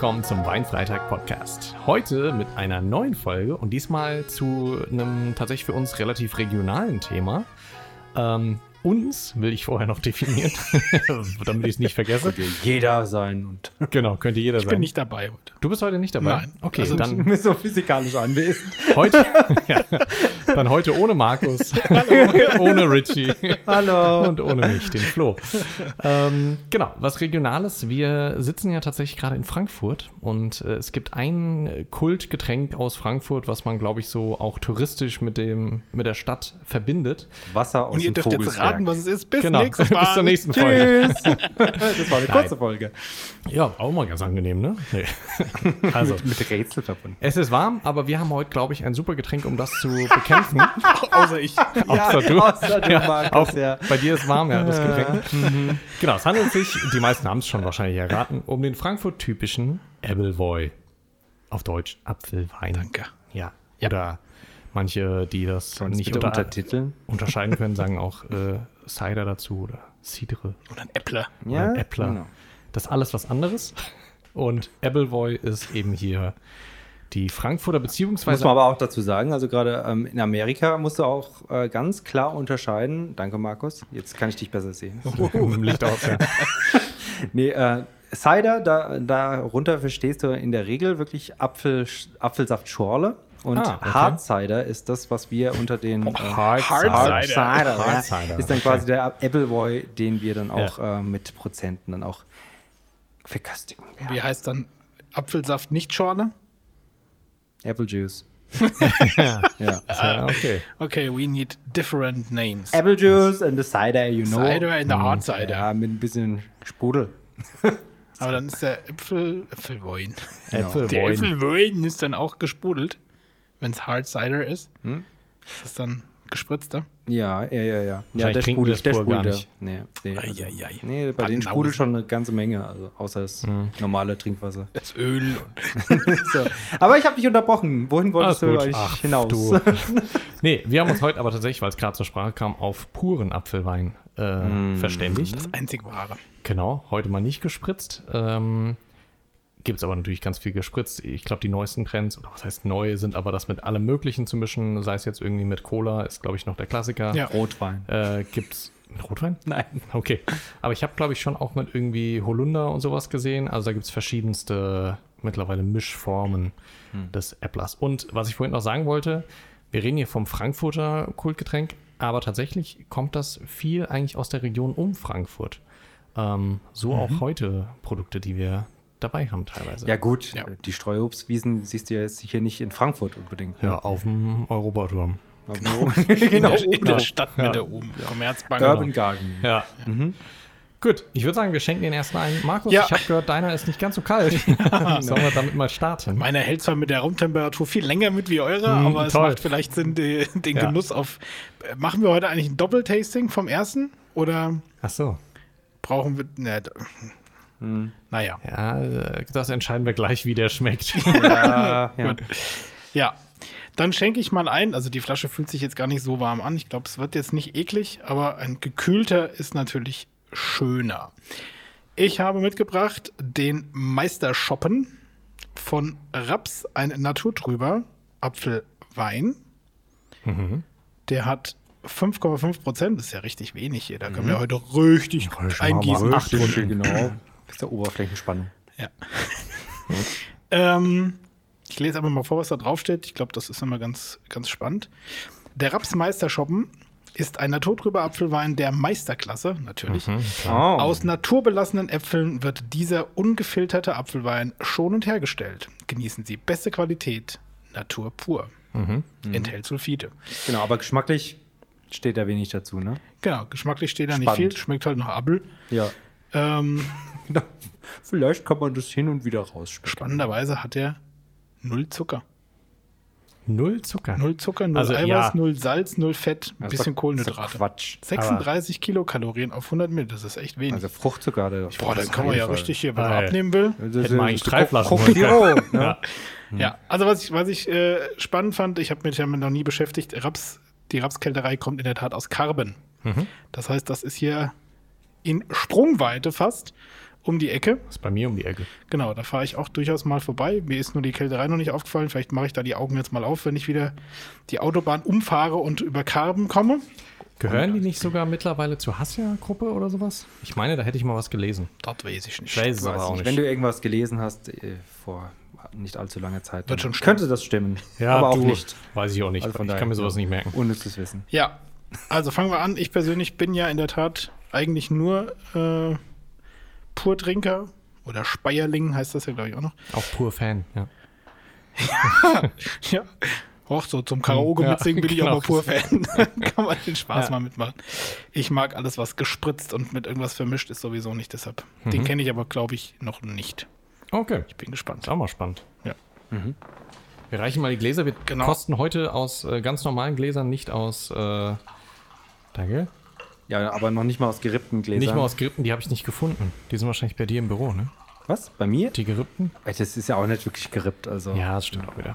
willkommen zum Weinfreitag Podcast. Heute mit einer neuen Folge und diesmal zu einem tatsächlich für uns relativ regionalen Thema. Ähm, uns will ich vorher noch definieren, damit ich es nicht vergesse. Könnte jeder sein und Genau, könnte jeder Ich sein. bin nicht dabei heute. du bist heute nicht dabei? Nein. Okay, Also dann, bist so physikalisch anwesend. heute, ja, dann heute ohne Markus, ohne Richie Hallo. und ohne mich, den Flo. Ähm, genau, was Regionales. Wir sitzen ja tatsächlich gerade in Frankfurt und äh, es gibt ein Kultgetränk aus Frankfurt, was man, glaube ich, so auch touristisch mit, dem, mit der Stadt verbindet. Wasser aus Und dem Vogelsberg. Raten, was es ist. Bis Genau, bis zur nächsten Folge. Tschüss. das war eine kurze Folge. Ja, auch mal ganz angenehm, ne? Nee. Also, Mit Rätsel verbunden. es ist warm, aber wir haben heute, glaube ich, ein super Getränk, um das zu bekämpfen. Außer ich. Außer du. außer du, Ja, Markus, auch ja. Bei dir ist warm, ja, das Getränk. Genau, es handelt sich, die meisten haben es schon wahrscheinlich erraten, um den Frankfurt-typischen Appleboy. Auf Deutsch Apfelwein. Danke. Ja. Oder manche, die das Kannst nicht unter, untertiteln? unterscheiden können, sagen auch äh, Cider dazu oder Cidre Oder ein Äppler. oder Äppler. genau. Das ist alles was anderes. Und Appleboy ist eben hier die Frankfurter, Muss beziehungsweise man aber auch dazu sagen, also gerade ähm, in Amerika musst du auch äh, ganz klar unterscheiden. Danke, Markus. Jetzt kann ich dich besser sehen. Licht auf, ja. Nee, äh, Cider, da, darunter verstehst du in der Regel wirklich Apfel, Apfelsaftschorle. Und Ah, okay. Hard Cider ist das, was wir unter den äh, Hard Hard Cider. Cider. ja. Hard Cider, ist dann okay. quasi der Appleboy, den wir dann auch äh, mit Prozenten dann auch verköstigen. werden. Wie heißt dann Apfelsaft nicht Schorle? Apple Juice. ja. Ja. ja, okay. Okay, we need different names. Apple Juice and the Cider, you know. Cider and the Hard Cider. Ja, mit ein bisschen Sprudel. Aber dann ist der Äpfel, Äpfelwein. Der Appleboy. Äpfelwein ist dann auch gesprudelt, wenn es Hard Cider ist. Hm? Ist das dann gespritzter? Ja, ja, ja, ja. Ja, der das der pur gar sprudelt. nicht. Nee, nee, also, nee, bei denen Banausen. sprudelt schon eine ganze Menge, also außer das Hm. normale Trinkwasser. Das Öl und so. Aber ich habe dich unterbrochen. Wohin wolltest Alles du Ach, hinaus? du. Nee, wir haben uns heute aber tatsächlich, weil es gerade zur Sprache kam, auf puren Apfelwein äh, verständigt. das einzig wahre. Genau, heute mal nicht gespritzt. Ähm, Gibt es aber natürlich ganz viel gespritzt. Ich glaube, die neuesten Trends, oder was heißt neu, sind aber das mit allem Möglichen zu mischen, sei es jetzt irgendwie mit Cola, ist glaube ich noch der Klassiker. Ja. Rotwein. Äh, gibt's mit Rotwein? Nein. Okay. Aber ich habe, glaube ich, schon auch mit irgendwie Holunder und sowas gesehen. Also da gibt es verschiedenste mittlerweile Mischformen des Äpplers. Und was ich vorhin noch sagen wollte, wir reden hier vom Frankfurter Kultgetränk, aber tatsächlich kommt das viel eigentlich aus der Region um Frankfurt. Ähm, so auch heute Produkte, die wir dabei haben teilweise. Ja, gut, Ja. die Streuobstwiesen siehst du ja jetzt hier nicht in Frankfurt unbedingt. Ja, auf dem Europaturm. genau. In der, in der drauf. Stadtmitte oben. Commerzbank. Urban Garden. Ja. Gut, ich würde sagen, wir schenken den ersten ein. Markus, Ja. ich habe gehört, deiner ist nicht ganz so kalt. Sollen wir damit mal starten? Meine hält zwar mit der Raumtemperatur viel länger mit wie eure, Mm, aber es toll. macht vielleicht Sinn, die, den Ja. Genuss auf. Machen wir heute eigentlich ein Doppeltasting vom ersten? Oder Ach so. brauchen wir. Ne, d- Naja. Ja, äh, das entscheiden wir gleich, wie der schmeckt. Ja, ja. Gut. Ja. Dann schenke ich mal ein. Also die Flasche fühlt sich jetzt gar nicht so warm an. Ich glaube, es wird jetzt nicht eklig, aber ein gekühlter ist natürlich schöner. Ich habe mitgebracht den Meisterschoppen von Raps, ein naturtrüber Apfelwein. Der hat 5,5 Prozent. Das ist ja richtig wenig hier. Da können wir heute richtig eingießen. Acht Runden, genau. Das ist der Oberflächenspannung. Ja. ähm, ich lese aber mal vor, was da draufsteht. Ich glaube, das ist immer ganz, ganz spannend. Der Rapsmeisterschoppen ist ein naturtrüber Apfelwein der Meisterklasse, natürlich. Oh. Aus naturbelassenen Äpfeln wird dieser ungefilterte Apfelwein schonend hergestellt. Genießen Sie beste Qualität, Natur pur. Enthält Sulfite. Genau, aber geschmacklich steht da wenig dazu, ne? Genau, geschmacklich steht da nicht Spannend. viel, schmeckt halt nach Apfel. Ja. Ähm, Vielleicht kann man das hin und wieder rausschmecken. spannenderweise hat er null Zucker. Null Zucker. Null Zucker, null Also, Eiweiß, ja. null Salz, null Fett, ein bisschen Kohlenhydrate. Quatsch. 36 Kilokalorien auf 100 Milliliter, das ist echt wenig. Also Fruchtzucker hat er doch. Boah, dann kann man ja richtig hier, wenn man abnehmen will. Das Hätten wir eigentlich drei Flaschen ne? Ja. Ja, also was ich, was ich äh, spannend fand, ich habe mich damit noch nie beschäftigt, Raps, die Rapskälterei kommt in der Tat aus Karben. Das heißt, das ist hier in Sprungweite fast. um die Ecke. Das ist bei mir um die Ecke. Genau, da fahre ich auch durchaus mal vorbei. Mir ist nur die Kälterei noch nicht aufgefallen. Vielleicht mache ich da die Augen jetzt mal auf, wenn ich wieder die Autobahn umfahre und über Karben komme. Gehören die nicht sogar mittlerweile zur Hassia-Gruppe oder sowas? Ich meine, da hätte ich mal was gelesen. Das weiß ich nicht. Ich weiß es aber auch nicht. Wenn du irgendwas gelesen hast äh, vor nicht allzu langer Zeit, Wird dann schon könnte das stimmen. ja, aber auch du, nicht. Weiß ich auch nicht. Also von ich kann mir sowas ja. nicht merken. Unnützes Wissen. Ja, also fangen wir an. Ich persönlich bin ja in der Tat eigentlich nur äh, Purtrinker oder Speierling heißt das ja, glaube ich, auch noch. Auch pur Fan, ja. Ja. Och, so zum Karaoke Ja, mitsingen bin ich auch genau. mal pur Fan. Kann man den Spaß Ja. mal mitmachen. Ich mag alles, was gespritzt und mit irgendwas vermischt ist, sowieso nicht. Deshalb. Mhm. Den kenne ich aber, glaube ich, noch nicht. Okay. Ich bin gespannt. Ist auch mal spannend. Ja. Wir reichen mal die Gläser. Wir Genau. kosten heute aus äh, ganz normalen Gläsern, nicht aus. Äh, danke. Ja, aber noch nicht mal aus gerippten Gläsern. Nicht mal aus Gerippten, die habe ich nicht gefunden. Die sind wahrscheinlich bei dir im Büro, ne? Was? Bei mir? Die Gerippten? Das ist ja auch nicht wirklich gerippt. Also. Ja, das stimmt auch wieder.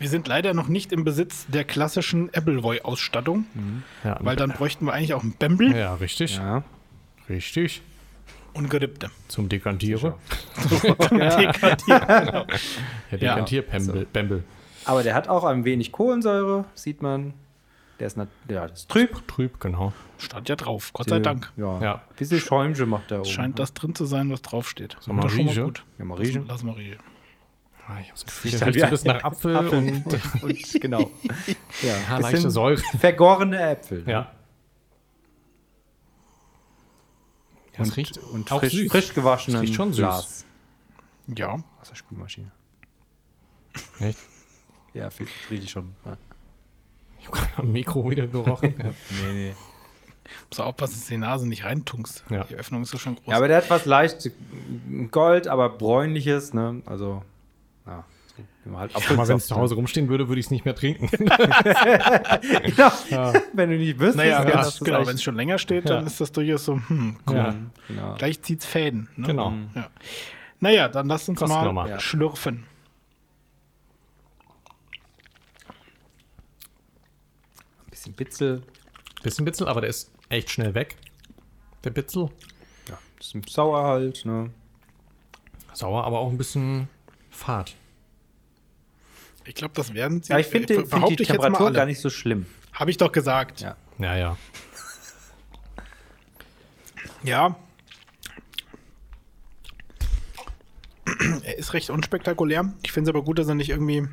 Wir sind leider noch nicht im Besitz der klassischen Appleboy-Ausstattung, Ja, weil dann bräuchten wir eigentlich auch einen Bembel ja richtig. Ja. Richtig. und Gerippte. Zum Dekantieren. Ja. Der Dekantierpembel. Bembel. Aber der hat auch ein wenig Kohlensäure, sieht man. Der ist, ja, das ist trüb. Trüb, genau. Stand ja drauf, Gott sei Dank. Ja. Ja. Bisschen Schäumchen macht der oben. Scheint das drin zu sein, was draufsteht. Wir Das ist schon mal gut. Ja, mal riechen. Lass mal riechen. Ah, ich habe das Gefühl, Riecht das halt riecht so ein ein nach Apfel, Apfel. und Und, genau. ja, ja, leichte Säure. Vergorene Äpfel. ne? Ja. Das Und, riecht und auch frisch, süß. frisch gewaschenen Das riecht schon süß. Glas. Ja, Wasserspülmaschine. Echt? Ja, rieche ich schon. Ja. Ich habe gerade am Mikro wieder gerochen. ja. Nee, nee. muss aufpassen, dass du die Nase nicht reintunkst. Ja. Die Öffnung ist so schon groß. Ja, aber der hat was leicht Gold, aber bräunliches, ne? Also, ja. halt Aber wenn es zu Hause rumstehen würde, würde ich es nicht mehr trinken. ne? Genau. Wenn du nicht wüsstest, naja, ja, genau, wenn es schon länger steht, dann Ja. ist das durchaus so, hm, cool. Ja. Genau. Gleich zieht's Fäden. Ne? Genau. Ja. Naja, dann lasst uns Kosten mal, mal. Ja. schlürfen. Bisschen Bitzel. Bisschen Bitzel, aber der ist echt schnell weg. Der Bitzel. Ja, bisschen sauer halt, ne? Sauer, aber auch ein bisschen fad. Ich glaube, das werden sie. Ja, ich finde äh, find die Temperatur gar nicht so schlimm. Habe ich doch gesagt. Ja. Ja, ja. Ja. Er ist recht unspektakulär. Ich finde es aber gut, dass er nicht irgendwie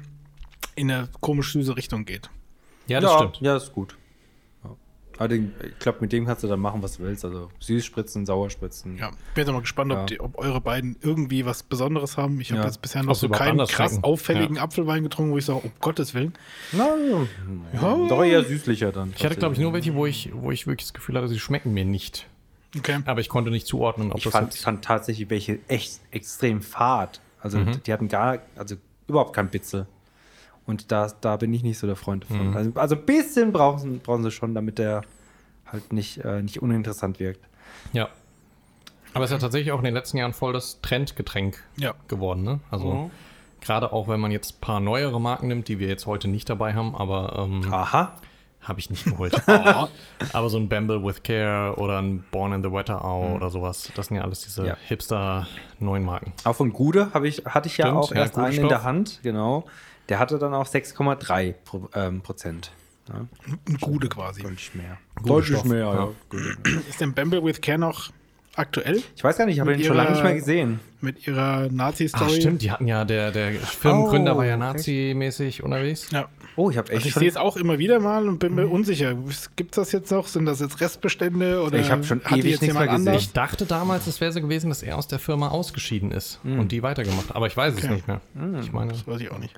in eine komisch süße Richtung geht. Ja, das ja, stimmt. Ja, ist gut. Ja. Aber den, ich glaube, mit dem kannst du dann machen, was du willst. Also süß spritzen, sauer spritzen. Ja, bin jetzt mal gespannt, ob, Ja. die, ob eure beiden irgendwie was Besonderes haben. Ich habe Ja. jetzt bisher Ob noch sie so keinen krass schmecken. auffälligen Apfelwein getrunken, wo ich sage, um Gottes Willen. Na, ja. ja. Doch eher süßlicher dann. Ich hatte, glaube ich, nur welche, wo ich, wo ich wirklich das Gefühl hatte, sie schmecken mir nicht. Okay. Aber ich konnte nicht zuordnen, ob Ich das fand, ich fand tatsächlich welche echt extrem fad. Also Mhm. die hatten gar, also überhaupt kein Bitzel. Und da, da bin ich nicht so der Freund davon. Mhm. Also, also ein bisschen brauchen, sie- brauchen sie schon, damit der halt nicht, äh, nicht uninteressant wirkt. Ja. Aber es ist ja tatsächlich auch in den letzten Jahren voll das Trendgetränk Ja. geworden, ne? Also gerade auch wenn man jetzt ein paar neuere Marken nimmt, die wir jetzt heute nicht dabei haben, aber ähm, Aha. habe ich nicht geholt. aber so ein Bamble with Care oder ein Born in the Wetterau oder sowas, das sind ja alles diese Ja. hipster neuen Marken. Auch von Gude habe ich, hatte ich ja Stimmt, auch ja, erst Gude einen in Stoff. der Hand, genau. Der hatte dann auch 6,3 Pro, ähm, Prozent. Ja, Ein Gude quasi. deutlich mehr. Deutlich mehr, ja. ja. Ist denn Bamble with Care noch aktuell Ich weiß gar nicht, ich habe ihn schon lange nicht mehr gesehen. mit ihrer Nazi-Story? Ach stimmt, die hatten ja, der, der Firmengründer Oh, war ja? Nazi-mäßig unterwegs. Ja. Oh, ich habe echt Also ich sehe es auch immer wieder mal und bin Mhm. mir unsicher. Gibt es das jetzt noch? Sind das jetzt Restbestände? Oder Ich hab schon ewig jetzt nichts mehr gesehen. anders? Ich dachte damals, es wäre so gewesen, dass er aus der Firma ausgeschieden ist und die weitergemacht hat. Aber ich weiß es Okay. nicht mehr. Ich meine, Das weiß ich auch nicht.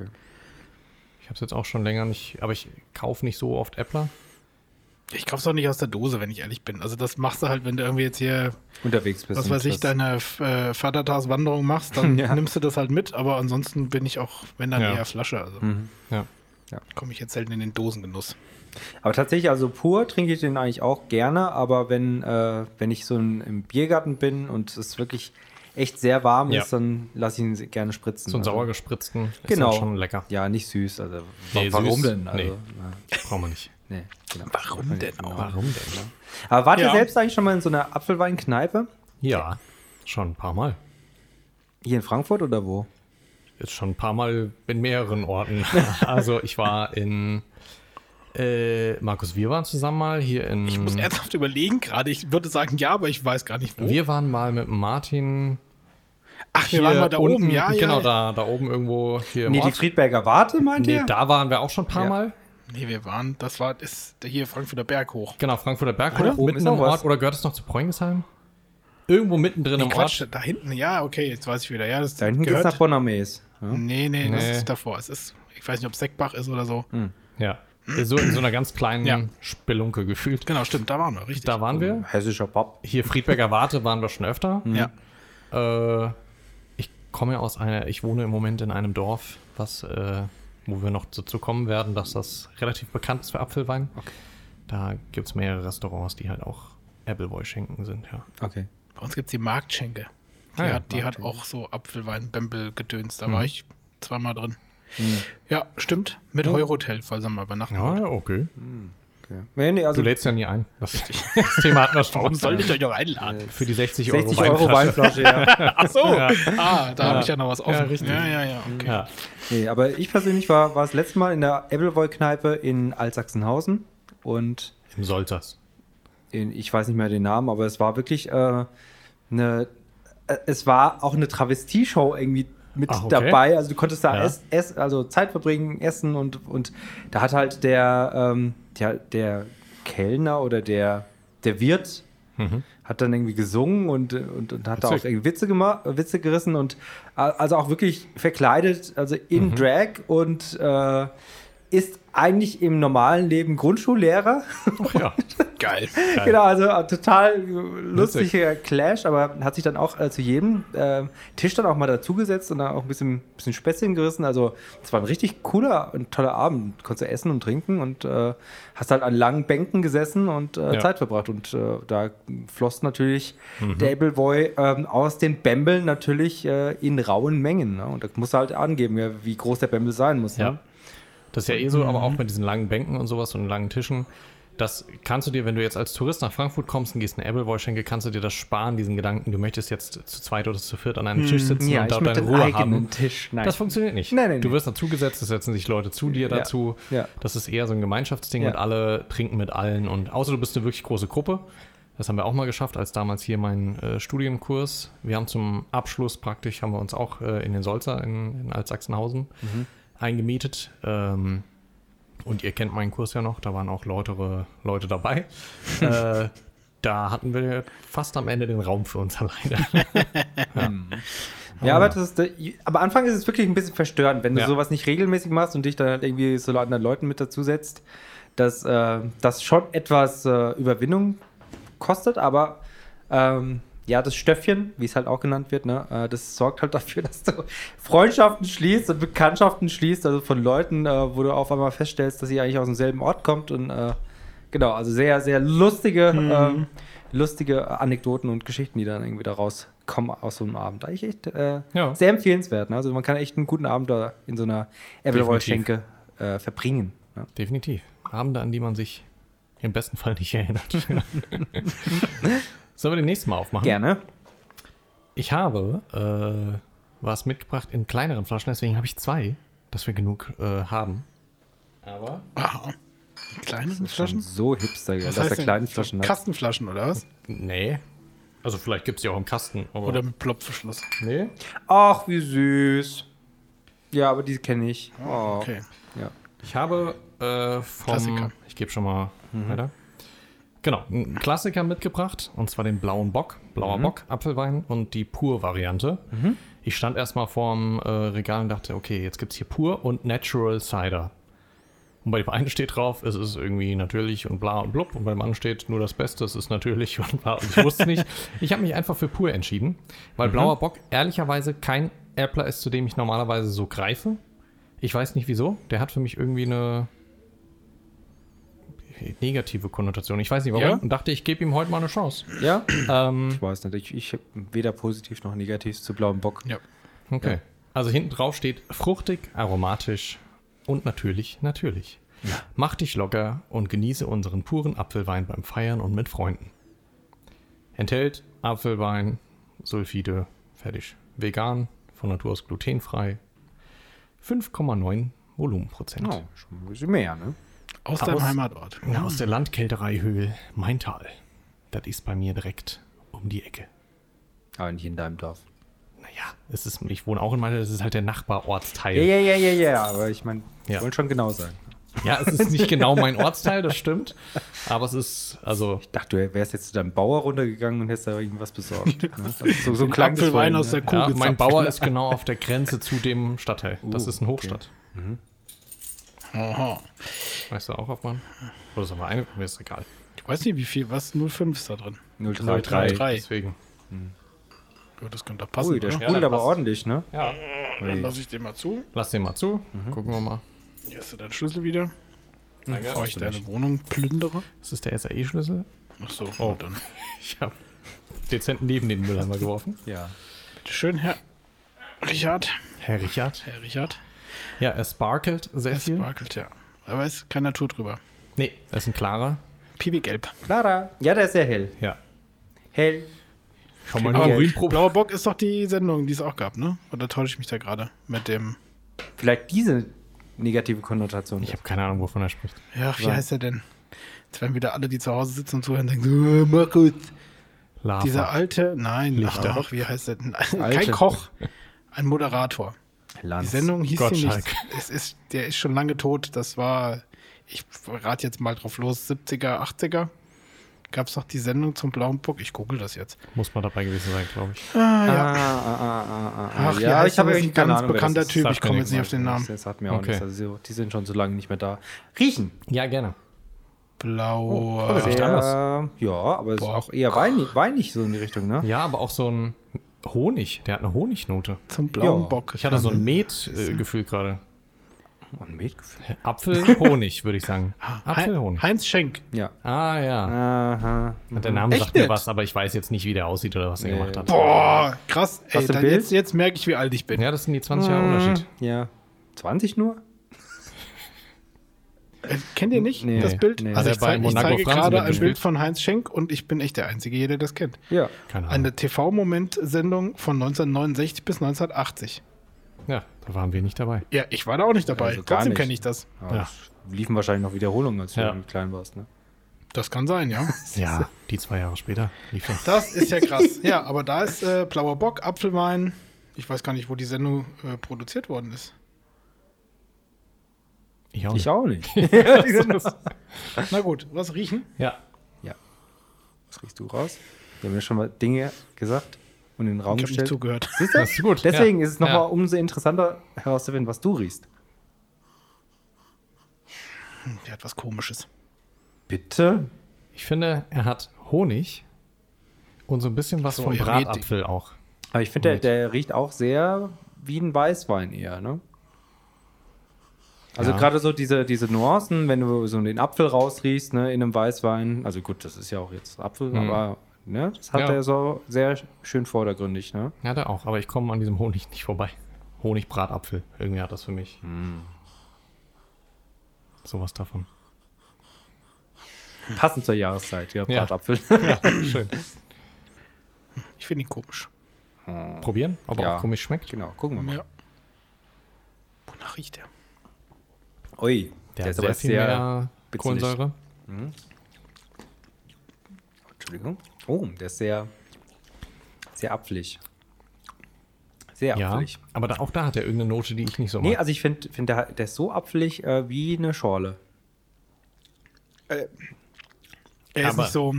Ich habe es jetzt auch schon länger nicht, aber ich kaufe nicht so oft Äppler. Ich kauf's doch nicht aus der Dose, wenn ich ehrlich bin. Also das machst du halt, wenn du irgendwie jetzt hier, unterwegs bist. was weiß ich, deine äh, Vatertagswanderung machst, dann Ja. nimmst du das halt mit. Aber ansonsten bin ich auch, wenn dann Ja. eher Flasche. Also Mhm. Ja. komme ich jetzt selten in den Dosengenuss. Aber tatsächlich, also pur trinke ich den eigentlich auch gerne, aber wenn, äh, wenn ich so ein, im Biergarten bin und es wirklich echt sehr warm Ja. ist, dann lasse ich ihn gerne spritzen. So einen also, sauer gespritzten ist Genau. dann schon lecker. Ja, nicht süß. Also, Nee, warum süß? denn? Also, Nee. Brauchen wir nicht. nee, genau. Warum denn auch? Warum denn? Aber wart ihr selbst eigentlich schon mal in so einer Apfelweinkneipe? Ja. Schon ein paar Mal. Hier in Frankfurt oder wo? Jetzt schon ein paar Mal in mehreren Orten. also ich war in äh, Markus, wir waren zusammen mal hier in. Ich muss ernsthaft überlegen gerade. Ich würde sagen ja, aber ich weiß gar nicht wo. Wir waren mal mit Martin. Ach, wir waren mal da unten, oben, ja, ja. Genau, da, da oben irgendwo hier im Nee, die. Friedberger Warte, meint Nee, ihr? da waren wir auch schon ein paar Ja. Mal. Nee, wir waren, das war, ist hier Frankfurter Berg hoch. Genau, Frankfurter Berg Oder? hoch, Oben mitten ist im was. Ort. Oder gehört es noch zu Preungesheim? Irgendwo mittendrin Nee, im Quatsch, Ort. da hinten, ja, okay, jetzt weiß ich wieder. Ja, das Da hinten geht's gehört. nach Bonnermees. Ja? Nee, nee, das Nee. ist davor. Es ist, ich weiß nicht, ob Seckbach ist oder so. Ja. So in so einer ganz kleinen Ja. Spelunke gefühlt. Genau, stimmt, da waren wir, richtig. Da waren wir. Hessischer Pop. Hier Friedberger Warte waren wir schon öfter. Ja. Äh, ich komme ja aus einer, ich wohne im Moment in einem Dorf, was, äh, wo wir noch dazu kommen werden, dass das relativ bekannt ist für Apfelwein. Da gibt es mehrere Restaurants, die halt auch Appleboy-Schenken sind, ja. Okay. Bei uns gibt es die Marktschenke. Die, Ah ja, hat, die hat auch so Apfelwein, Bembel, Gedöns. Da war Mhm. ich zweimal drin. Ja, stimmt. Mit Heuhotel, falls er mal übernachten Ja, wollt. ja, okay. okay. Nee, nee, Du also lädst ja nie ein. Das, das Thema hatten wir schon. Warum sollte ich euch auch einladen? Für die 60 Euro 60 Euro Weinflasche, ja. Ach so. Ja. Ah, da habe ich ja noch was offen. Ja, richtig. Ja, ja, ja. Okay. Ja. Nee, aber ich persönlich war, war das letzte Mal in der Appleboy-Kneipe in Altsachsenhausen und Im Solters. in, ich weiß nicht mehr den Namen, aber es war wirklich äh, eine, äh, es war auch eine Travestie-Show irgendwie mit Ach, okay. dabei. Also du konntest da Ja. ess, ess, also Zeit verbringen, essen und, und da hat halt der, ähm, der, der Kellner oder der, der Wirt Mhm. hat dann irgendwie gesungen und, und, und hat da auch Witzig. irgendwie Witze gemacht, Witze gerissen und äh, also auch wirklich verkleidet, also in Mhm. Drag und äh, ist eigentlich im normalen Leben Grundschullehrer. Ach ja. Geil. Geil. Genau, also äh, total lustiger Clash, aber hat sich dann auch äh, zu jedem äh, Tisch dann auch mal dazugesetzt und dann auch ein bisschen, bisschen Späßchen gerissen. Also es war ein richtig cooler und toller Abend. Konntest du essen und trinken und äh, hast halt an langen Bänken gesessen und äh, Ja. Zeit verbracht. Und äh, da floss natürlich Mhm. der Appleboy ähm, aus den Bämbeln natürlich in rauen Mengen. Ne? Und da musst du halt angeben, ja, wie groß der Bämbel sein muss. Ja. Das ist ja eh so, aber auch mit diesen langen Bänken und sowas und langen Tischen. Das kannst du dir, wenn du jetzt als Tourist nach Frankfurt kommst und gehst eine Appleboy-Schenke, kannst du dir das sparen, diesen Gedanken, du möchtest jetzt zu zweit oder zu viert an einem Tisch sitzen Ja, und dort deine Ruhe haben. Tisch. Nein. Das funktioniert nicht. Nein, nein, du wirst dazugesetzt, es setzen sich Leute zu dir Ja, dazu. ja. Das ist eher so ein Gemeinschaftsding und alle trinken mit allen. Und außer du bist eine wirklich große Gruppe. Das haben wir auch mal geschafft, als damals hier mein äh, Studienkurs. Wir haben zum Abschluss praktisch, haben wir uns auch äh, in den Solzer in, in Altsachsenhausen Mhm. Eingemietet. Ähm, und ihr kennt meinen Kurs ja noch, da waren auch lautere Leute dabei. äh, da hatten wir fast am Ende den Raum für uns alleine. Ja, aber, das ist, aber Anfang ist es wirklich ein bisschen verstörend, wenn du Ja. sowas nicht regelmäßig machst und dich dann halt irgendwie so anderen Leuten mit dazu setzt, dass äh, das schon etwas äh, Überwindung kostet, aber ähm, ja, das Stöffchen, wie es halt auch genannt wird, ne, äh, das sorgt halt dafür, dass du Freundschaften schließt und Bekanntschaften schließt, also von Leuten, äh, wo du auf einmal feststellst, dass ihr eigentlich aus demselben Ort kommt und äh, genau, also sehr, sehr lustige, ähm, lustige Anekdoten und Geschichten, die dann irgendwie da rauskommen aus so einem Abend. Eigentlich echt äh, Ja. sehr empfehlenswert. Ne? Also man kann echt einen guten Abend da in so einer Appleboy-Schenke äh, verbringen. Ne? Definitiv. Abende, an die man sich im besten Fall nicht erinnert. Sollen wir den nächsten Mal aufmachen? Gerne. Ich habe äh, was mitgebracht in kleineren Flaschen, deswegen habe ich zwei, dass wir genug äh, haben. Aber Ah, kleine Schon Flaschen? so hipster, gell, Was dass heißt denn? kleine So Flaschen. Kastenflaschen oder was? nee. Also vielleicht gibt es die auch im Kasten. Aber Oder mit Plopverschluss? nee. Ach, wie süß. Ja, aber die kenne ich. Oh. Okay. Ja. Ich habe äh, vom. Klassiker. Ich gebe schon mal weiter. Genau, einen Klassiker mitgebracht, und zwar den blauen Bock, blauer Bock, Apfelwein und die Pur-Variante. Ich stand erstmal vorm äh, Regal und dachte, okay, jetzt gibt es hier Pur und Natural Cider. Und bei dem einen steht drauf, es ist irgendwie natürlich und bla und blub. Und beim anderen steht nur das Beste, es ist natürlich und bla. Und ich wusste es nicht. Ich habe mich einfach für pur entschieden, weil blauer Bock ehrlicherweise kein Appler ist, zu dem ich normalerweise so greife. Ich weiß nicht wieso. Der hat für mich irgendwie eine negative Konnotation. Ich weiß nicht warum. Ja? Und dachte, ich gebe ihm heute mal eine Chance. Ja? Ähm, Ich weiß nicht. Ich, ich habe weder positiv noch negativ zu blauem Bock. Ja. okay. Also hinten drauf steht fruchtig, aromatisch und natürlich, natürlich. Mach dich locker und genieße unseren puren Apfelwein beim Feiern und mit Freunden. Enthält Apfelwein, Sulfide, fertig. Vegan, von Natur aus glutenfrei. 5,9 Volumenprozent. Oh, schon ein bisschen mehr, ne? Aus Aus- deinem Heimatort. Ja, aus der Landkälterei Höhl Maintal. Das ist bei mir direkt um die Ecke. Aber nicht in deinem Dorf. Naja, es ist, ich wohne auch in Maintal, das ist halt der Nachbarortsteil. Ja, ja, ja, ja, ja, aber ich meine, Ja. wollen schon genau sein. Ja, es ist nicht genau mein Ortsteil, das stimmt. Aber es ist, also, Ich dachte, du wärst jetzt zu deinem Bauer runtergegangen und hättest da irgendwas besorgt. Ne? Also so, so Den klang Apfelwein aus der Kuh ja, mein. Bauer ist genau auf der Grenze zu dem Stadtteil. Das Uh, ist eine Hochstadt. Aha. Weißt du auch auf meinem? Oder soll mal eine? Mir ist egal. Ich weiß nicht, wie viel, was 05 ist da drin? 033. Drei. Deswegen. Ja, das könnte doch passen. Ui, der oder? sprudelt aber passt. ordentlich, ne? Ja. Dann lasse ich den mal zu. Lass den mal zu. Gucken wir mal. Hier hast du deinen Schlüssel wieder. Danke. Bevor ich deine Wohnung plündere. Das ist der SAE-Schlüssel. Ach so, Oh. dann. Ich habe dezent neben den Mülleimer geworfen. Ja. Bitte schön, Herr Richard. Herr Richard. Herr Richard. Ja, er sparkelt sehr Es viel. sparkelt, ja. Aber ist keine Natur drüber. Nee, das ist ein klarer. Piwi-gelb. Clara. Ja, der ist sehr hell. Ja. Hell. Schau mal Aber Urinprobe. Blauer Bock ist doch die Sendung, die es auch gab, ne? Oder täusche ich mich da gerade mit dem. Vielleicht diese negative Konnotation. Ich habe keine Ahnung, wovon er spricht. Ja, wie So. heißt der denn? Jetzt werden wieder alle, die zu Hause sitzen und zuhören, denken, so, äh, Markus. Lava. Dieser alte, nein, Lichter. ach, wie heißt der denn? Alte. Kein Koch, ein Moderator. Die Lanz. Sendung hieß sie Gottschalk. nicht. Es ist, der ist schon lange tot. Das war, ich rate jetzt mal drauf los, 70er, 80er. Gab es doch die Sendung zum Blauen Bock? Ich google das jetzt. Muss man dabei gewesen sein, glaube ich. Ah, ja. ah, ah, ah, ah, ah. Ach, ja, ja, ich habe irgendwie ein ganz Ahnung, das bekannter. Typ. Ich komme jetzt nicht auf den Namen. Das, hat mir auch Okay. nichts. Also, die sind schon so lange nicht mehr da. Riechen. Ja, gerne. Blauer. Riecht Sehr, anders. ja, aber es ist auch eher weinig, weinig so in die Richtung, ne? Ja, aber auch so ein Honig. Der hat eine Honignote. zum Blauen Ja. Bock. Ich hatte so ein Met-Gefühl gerade. Und Metgefühl. Apfel, Honig, würde ich sagen. Hein- Apfel, Honig. Heinz Schenk. Ja. Ah, ja. Aha. Der Name Echt sagt mir nicht? was, aber ich weiß jetzt nicht, wie der aussieht oder was er Nee. gemacht hat. Boah, krass. Ey, ein jetzt, jetzt merke ich, wie alt ich bin. Ja, das sind die 20 Jahre Unterschied. Ja. 20 nur? Äh, Kennt ihr nicht Nee. das Bild? Nee. Also Hat ich, zeig, ich zeige gerade ein? Bild von Heinz Schenk und ich bin echt der Einzige hier, der das kennt. Ja. Keine Ahnung. Eine TV-Moment-Sendung von 1969 bis 1980. Ja, da waren wir nicht dabei. Ja, ich war da auch nicht dabei. Also Trotzdem kenne ich das. Ja. es liefen wahrscheinlich noch Wiederholungen, als du Ja. irgendwie klein warst, ne? Das kann sein, ja. Ja, die zwei Jahre später lief das. Das ist ja krass. Ja, aber da ist äh, Blauer Bock, Apfelwein. Ich weiß gar nicht, wo die Sendung äh, produziert worden ist. Ich auch Ich nicht. auch nicht. Na gut, was riechen? Ja. Was riechst du raus? Wir haben ja schon mal Dinge gesagt und in den Raum Ich habe nicht gestellt. zugehört. Siehst du? Das ist gut. Deswegen ja. ist es nochmal Ja. umso interessanter herauszufinden, was du riechst. Der hat was Komisches. Bitte? Ich finde, er hat Honig und so ein bisschen was So, vom Bratapfel auch. Aber ich finde, der, der riecht auch sehr wie ein Weißwein eher, ne? Also Ja. gerade so diese, diese Nuancen, wenn du so den Apfel rausriechst, ne, in einem Weißwein, also gut, das ist ja auch jetzt Apfel, Mhm. aber ne, das hat Ja. er so sehr schön vordergründig, ne? Ja, der auch, aber ich komme an diesem Honig nicht vorbei. Honig-Bratapfel. Irgendwie hat das für mich sowas davon. Passend zur Jahreszeit, ja, Ja. Bratapfel. Ja, schön. Ich finde ihn komisch. Probieren, ob er Ja. auch komisch schmeckt. genau, gucken wir mal. Ja. Wonach riecht der? Ui, Der, der, hat ist sehr aber viel sehr, mehr bitzelig. Kohlensäure. Entschuldigung. Oh, der ist sehr, sehr apfelig. Sehr Ja, apfelig. aber da, auch da hat er irgendeine Note, die ich nicht so mag. Nee, also ich finde, find der, der ist so apfelig äh, wie eine Schorle. Er ist Aber- nicht so.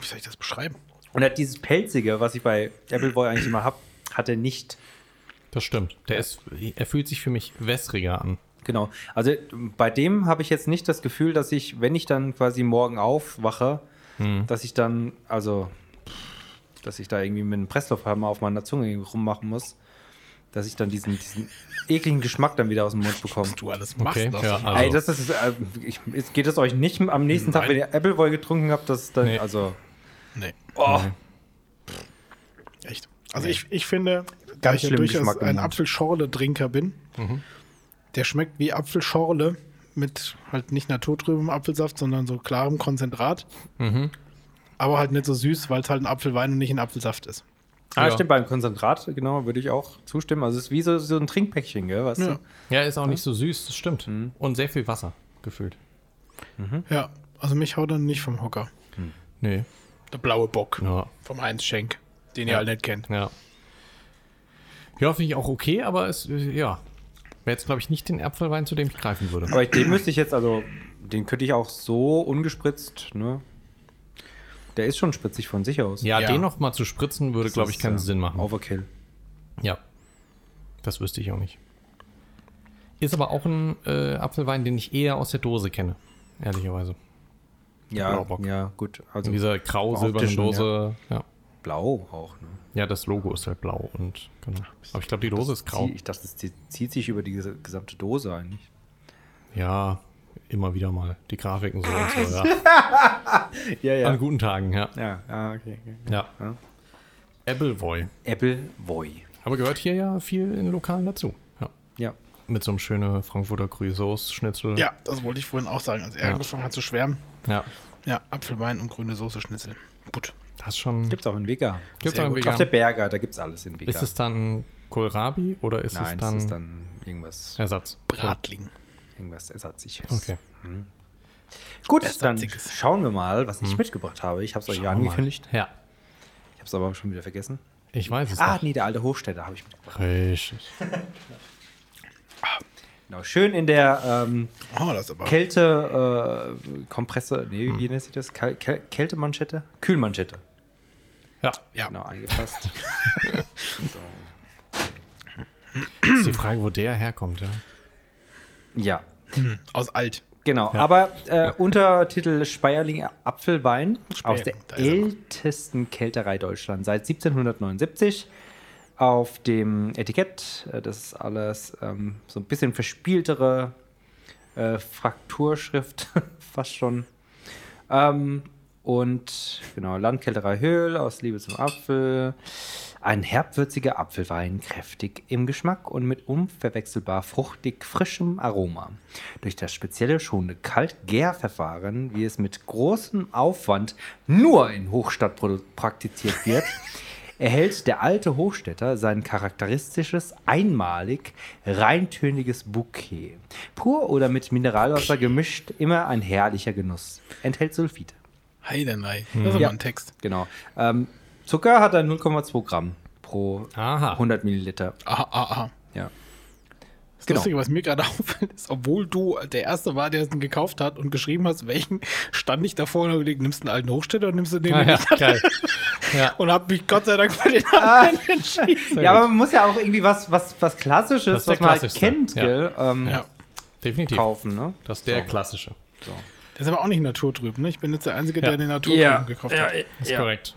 Wie soll ich das beschreiben? Und er hat dieses Pelzige, was ich bei Appleboy eigentlich immer habe, hat er nicht. das stimmt. Der ist, er fühlt sich für mich wässriger an. Genau. Also bei dem habe ich jetzt nicht das Gefühl, dass ich, wenn ich dann quasi morgen aufwache, dass ich dann, also, dass ich da irgendwie mit einem Presslufthammer auf meiner Zunge rummachen muss, dass ich dann diesen, diesen ekligen Geschmack dann wieder aus dem Mund bekomme. Du alles machst Okay, das. ja, also- Ey, das ist, äh, ich, es geht es euch nicht am nächsten Tag, Nein. wenn ihr Appleboy getrunken habt, das dann, Nee. also, Nee, oh, echt. Also ich, ich finde, da Ganz ich ja durchaus ein. Apfelschorle-Trinker bin, der schmeckt wie Apfelschorle mit halt nicht naturtrübem Apfelsaft, sondern so klarem Konzentrat. Mhm. Aber halt nicht so süß, weil es halt ein Apfelwein und nicht ein Apfelsaft ist. Ah, Ja. stimmt, beim Konzentrat, genau, würde ich auch zustimmen. Also es ist wie so, so ein Trinkpäckchen, gell, weißt Ja. du? Ja, ist auch nicht so süß, das stimmt. Mhm. Und sehr viel Wasser gefühlt. Ja, also mich haut dann nicht vom Hocker. Nee. Der blaue Bock Ja. vom Heinz Schenk, den ihr Ja. alle nicht kennt. Ja. Ja, finde ich auch okay, aber es, ja. Wäre jetzt, glaube ich, nicht den Apfelwein, zu dem ich greifen würde. Aber den müsste ich jetzt, also, den könnte ich auch so ungespritzt, ne? Der ist schon spritzig von sich aus. Ja, Ja. den noch mal zu spritzen, würde, glaube ich, ist, keinen äh, Sinn machen. Overkill. Ja. Das wüsste ich auch nicht. Ist aber auch ein äh, Apfelwein, den ich eher aus der Dose kenne. Ehrlicherweise. Ja, ja, gut. Also In dieser grau-silbernen Dose. Ja. Blau auch, ne? ja, das Logo ist halt blau und genau. Aber ich glaube, die Dose ist grau. Zie- Ich dachte, das zie- zieht sich über die ges- gesamte Dose eigentlich. Ja, immer wieder mal. Die Grafiken so und so, ja. Ja, An guten Tagen, ja. Ja, ja, okay. okay. Ja. Ja. Appleboy. Apple Voy. Aber gehört hier ja viel in Lokalen dazu. Ja. Ja. Mit so einem schönen Frankfurter Grüßsoße-Schnitzel. Ja, das wollte ich vorhin auch sagen, als er Ja. angefangen hat zu schwärmen. Ja. Ja, Apfelwein und grüne Soße Schnitzel. Gut. Das ist schon. Gibt's auch in Vega. Gibt's sehr auch im gut. Auf der. Berger, da gibt's alles in Vega. Ist es dann Kohlrabi oder ist Nein, es dann, das ist dann irgendwas, Ersatz? Bratling. irgendwas Ersatzliches. Okay. Gut, dann Ersatziges. schauen wir mal, was ich mitgebracht habe. Ich habe es euch ja angekündigt. Ja. Ich habe es aber schon wieder vergessen. Ich weiß es Ah, nicht. nee, der alte Hofstädter habe ich mitgebracht. Richtig. Genau, schön in der ähm, Oh, das ist aber. Kälte äh, Kompressor, nee, Hm. wie nennt sich das? Kältemanschette? Kühlmanschette. Ja. Ja, Genau, eingefasst. Ist die Frage, wo der herkommt, ja. ja, aus alt. genau. Ja. Aber äh, Untertitel Speierling Apfelwein aus der er ältesten Kälterei Deutschlands seit 1779. Auf dem Etikett, äh, das ist alles ähm, so ein bisschen verspieltere äh, Frakturschrift, fast schon. Ähm, und genau, Landkälterei Höhl aus Liebe zum Apfel. Ein herbwürziger Apfelwein, kräftig im Geschmack und mit unverwechselbar fruchtig frischem Aroma. Durch das spezielle schonende Kaltgärverfahren, wie es mit großem Aufwand nur in Hochstadt praktiziert wird, erhält der alte Hochstädter sein charakteristisches, einmalig reintöniges Bouquet. Pur oder mit Mineralwasser gemischt, immer ein herrlicher Genuss. Enthält Sulfite. Heidenei. Das ist aber Ja. ein Text. Genau. Ähm, Zucker hat er 0,2 Gramm pro Aha. 100 Milliliter. Aha, aha. Ja. Das Genau. Lustige, was mir gerade auffällt, ist, obwohl du der Erste war, der es gekauft hat und geschrieben hast, welchen, stand ich davor und habe überlegt, nimmst du einen alten Hochstädter oder nimmst du den Ah, ja, nicht? geil. Ja. Und habe mich Gott sei Dank für den anderen entschieden. Sehr ja, gut. aber man muss ja auch irgendwie was, was, was Klassisches, was man halt kennt, Ja. gell, ähm, Ja. Definitiv. kaufen, ne? Das ist der So. klassische. So. Der ist aber auch nicht naturtrüb, ne? Ich bin jetzt der Einzige, Ja. der den naturtrüben gekauft hat. Das ist korrekt.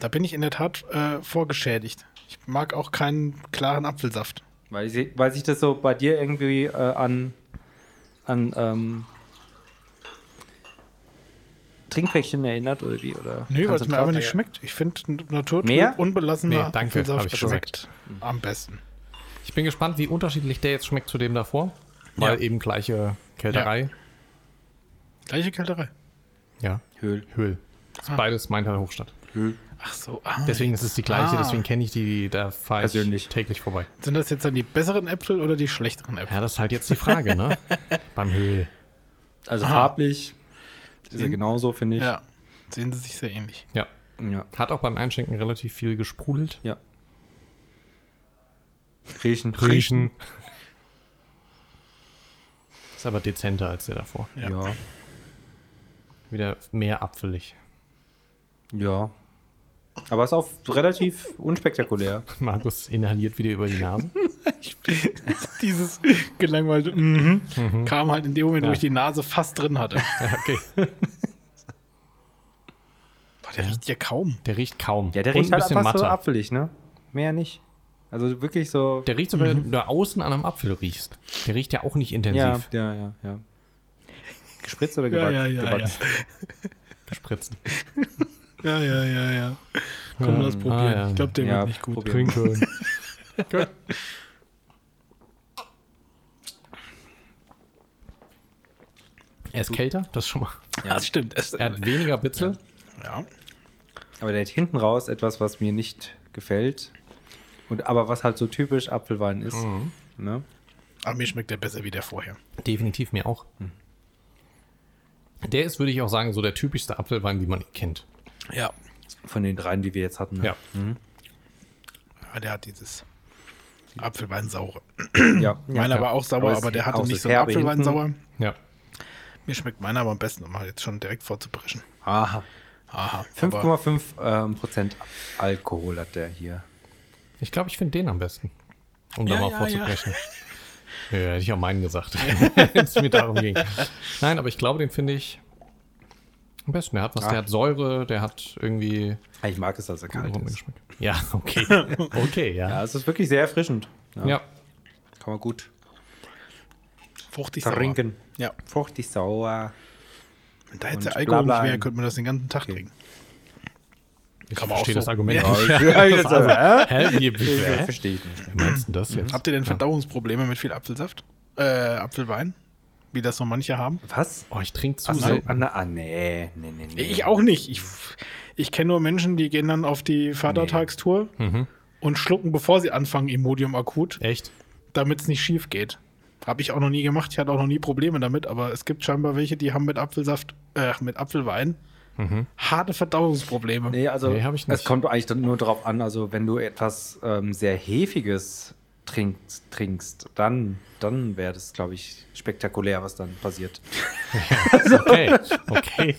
Da bin ich in der Tat äh, vorgeschädigt. Ich mag auch keinen klaren Apfelsaft. Weil, ich, weil sich das so bei dir irgendwie äh, an, an ähm, Trinkpäckchen erinnert oder wie? Oder Nee, weil es mir einfach nicht schmeckt. Ich finde naturtrüb, Mehr? unbelassener Nee, danke, hab ich schon schmeckt am besten. Ich bin gespannt, wie unterschiedlich der jetzt schmeckt zu dem davor. Weil Ja. eben gleiche Kälterei. Gleiche Kälterei. Ja. Höhl. Höhl. Ah. beides Maintal Hochstadt. Ach so. Ah, Deswegen ist es die gleiche, Ah. deswegen kenne ich die, da fahre ich Persönlich. täglich vorbei. Sind das jetzt dann die besseren Äpfel oder die schlechteren Äpfel? Ja, das ist halt jetzt die Frage, ne? Beim Höhl. Also Ah. farblich ist er genauso, finde ich. Ja. Sehen sie sich sehr ähnlich. Ja. ja. Hat auch beim Einschenken relativ viel gesprudelt. Ja. Riechen. Ist aber dezenter als der davor. Ja. Ja. Wieder mehr apfelig. Ja. Aber ist auch relativ unspektakulär. Markus inhaliert wieder über die Nase. Dieses gelangweilte mhm, kam halt in dem Moment, wo Ja. ich die Nase fast drin hatte. Ja, okay. Boah, der riecht ja kaum. Der riecht kaum. Ja, der riecht ein halt bisschen einfach so matter. apfelig, ne? Mehr nicht. Also wirklich so. Der riecht so, wenn du da außen an einem Apfel riechst. Der riecht ja auch nicht ja, intensiv. ja, ja, ja. Gespritzt oder Ja, gebacken? ja, ja, ja. Gebacken. Gespritzen. Ja, ja, ja, ja. Komm, Ja. lass probieren. Ah, ja. Ich glaube, der Ja, wird nicht gut. probieren. Trinken. Gut. Er ist kälter, das schon mal. Ja, das stimmt. Es, Er hat weniger Bitzel. ja. Aber der hat hinten raus etwas, was mir nicht gefällt. Und, aber was halt so typisch Apfelwein ist. Ne? Aber mir schmeckt der besser wie der vorher. Definitiv mir auch. Der ist, würde ich auch sagen, so der typischste Apfelwein, wie man ihn kennt. Ja. Von den dreien, die wir jetzt hatten. ne? Ja. ja der hat dieses Apfelweinsaure. ja. Meiner klar. war auch sauer, Aber aber, der hatte auch nicht so einen Apfelweinsauer. Ja. Mir schmeckt meiner aber am besten, um mal jetzt schon direkt vorzupreschen. Aha. Aha. aber- 5,5 ähm, Prozent Alkohol hat der hier. Ich glaube, ich finde den am besten. Um Ja, da mal ja, vorzubrechen. Ja, hätte ich auch meinen gesagt. Wenn es mir darum ging. Nein, aber ich glaube, den finde ich am besten. Der hat was, Ah. der hat Säure, der hat irgendwie Ich mag es, dass er kalt ist. Geschmack. Ja, okay. Okay, ja. Ja, es ist wirklich sehr erfrischend. Ja. Ja. Kann man gut fruchtig sauer. trinken. Ja. Fruchtig sauer. Wenn da jetzt der Alkohol bla, nicht bla. wäre, könnte man das den ganzen Tag trinken. Ich Kann man auch verstehe so. das Argument Ja. nicht. Ja, ich jetzt also, hä? Hä? Wie, wie, hä? verstehe ich nicht. Wie meinst du das jetzt? Habt ihr denn Verdauungsprobleme mit viel Apfelsaft? Äh, Apfelwein? Wie das so manche haben? Was? Oh, ich trinke zu so, selten. ah, nee, nee, nee, nee. Ich auch nicht. Ich, ich kenne nur Menschen, die gehen dann auf die Vatertagstour Mhm. und schlucken, bevor sie anfangen, Imodium akut, Echt? damit es nicht schief geht. Habe ich auch noch nie gemacht. Ich hatte auch noch nie Probleme damit, aber es gibt scheinbar welche, die haben mit Apfelsaft, äh, mit Apfelwein harte Verdauungsprobleme. Nee, also Nee, es kommt eigentlich dann nur darauf an, also wenn du etwas ähm, sehr Hefiges trinkst, trinkst dann, dann wäre das, glaube ich, spektakulär, was dann passiert. Okay, okay.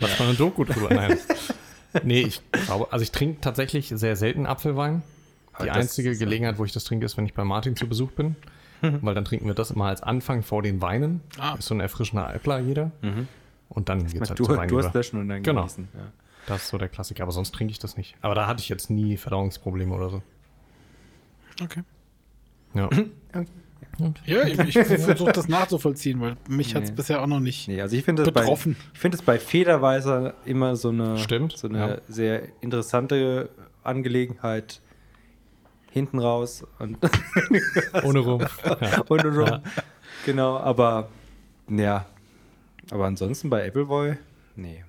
Lass mal eine Doku drüber. Nein. Nee, ich glaube, also ich trinke tatsächlich sehr selten Apfelwein. Die einzige Gelegenheit, wo ich das trinke, ist, wenn ich bei Martin zu Besuch bin. Weil dann trinken wir das immer als Anfang vor den Weinen. Ah. Ist so ein erfrischender Alpler jeder. Und dann geht's halt Du, zu Wein Durst löschen und dann Genau. genießen. Ja. Das ist so der Klassiker, aber sonst trinke ich das nicht. Aber da hatte ich jetzt nie Verdauungsprobleme oder so. Okay. Ja. Ja, ich, ich versuche das nachzuvollziehen, weil mich hat es Nee. bisher auch noch nicht. Nee, also ich finde es bei, Betroffen. ich finde es bei Federweißer immer so eine, Stimmt, so eine ja. sehr interessante Angelegenheit hinten raus und, Ohne rum. Ja. und rum. Genau, aber ja, aber ansonsten bei Appleboy, nee.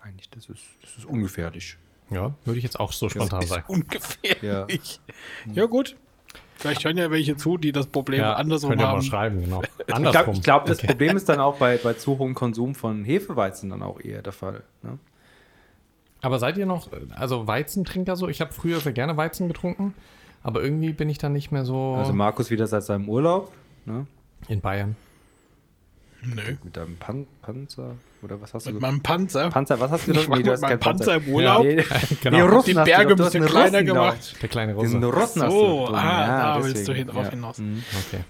Eigentlich, das ist, das ist ungefährlich. ja, würde ich jetzt auch so spontan ist sagen. ungefährlich. Ja. gut. Vielleicht hören ja welche zu, die das Problem Ja, andersrum könnt ihr mal haben. schreiben, genau. Ich glaube, Andersrum. ich glaub, das Problem ist dann auch bei, bei zu hohem Konsum von Hefeweizen dann auch eher der Fall. Ne? Aber seid ihr noch, also Weizentrinker so? Ich habe früher sehr gerne Weizen getrunken, aber irgendwie bin ich dann nicht mehr so Also Markus wieder seit seinem Urlaub, ne? in Bayern. Nö. Mit deinem Pan Panzer oder was hast du Mit meinem Panzer. Panzer, was hast du war du mit hast meinem keinen Panzer im Urlaub. Nee, Genau. Die Russen Die Berge ein bisschen kleiner Russen da. gemacht. Der kleine Russe. Russen hast So, ah, da willst deswegen, du hin, drauf ja. hinaus. Mhm. Okay.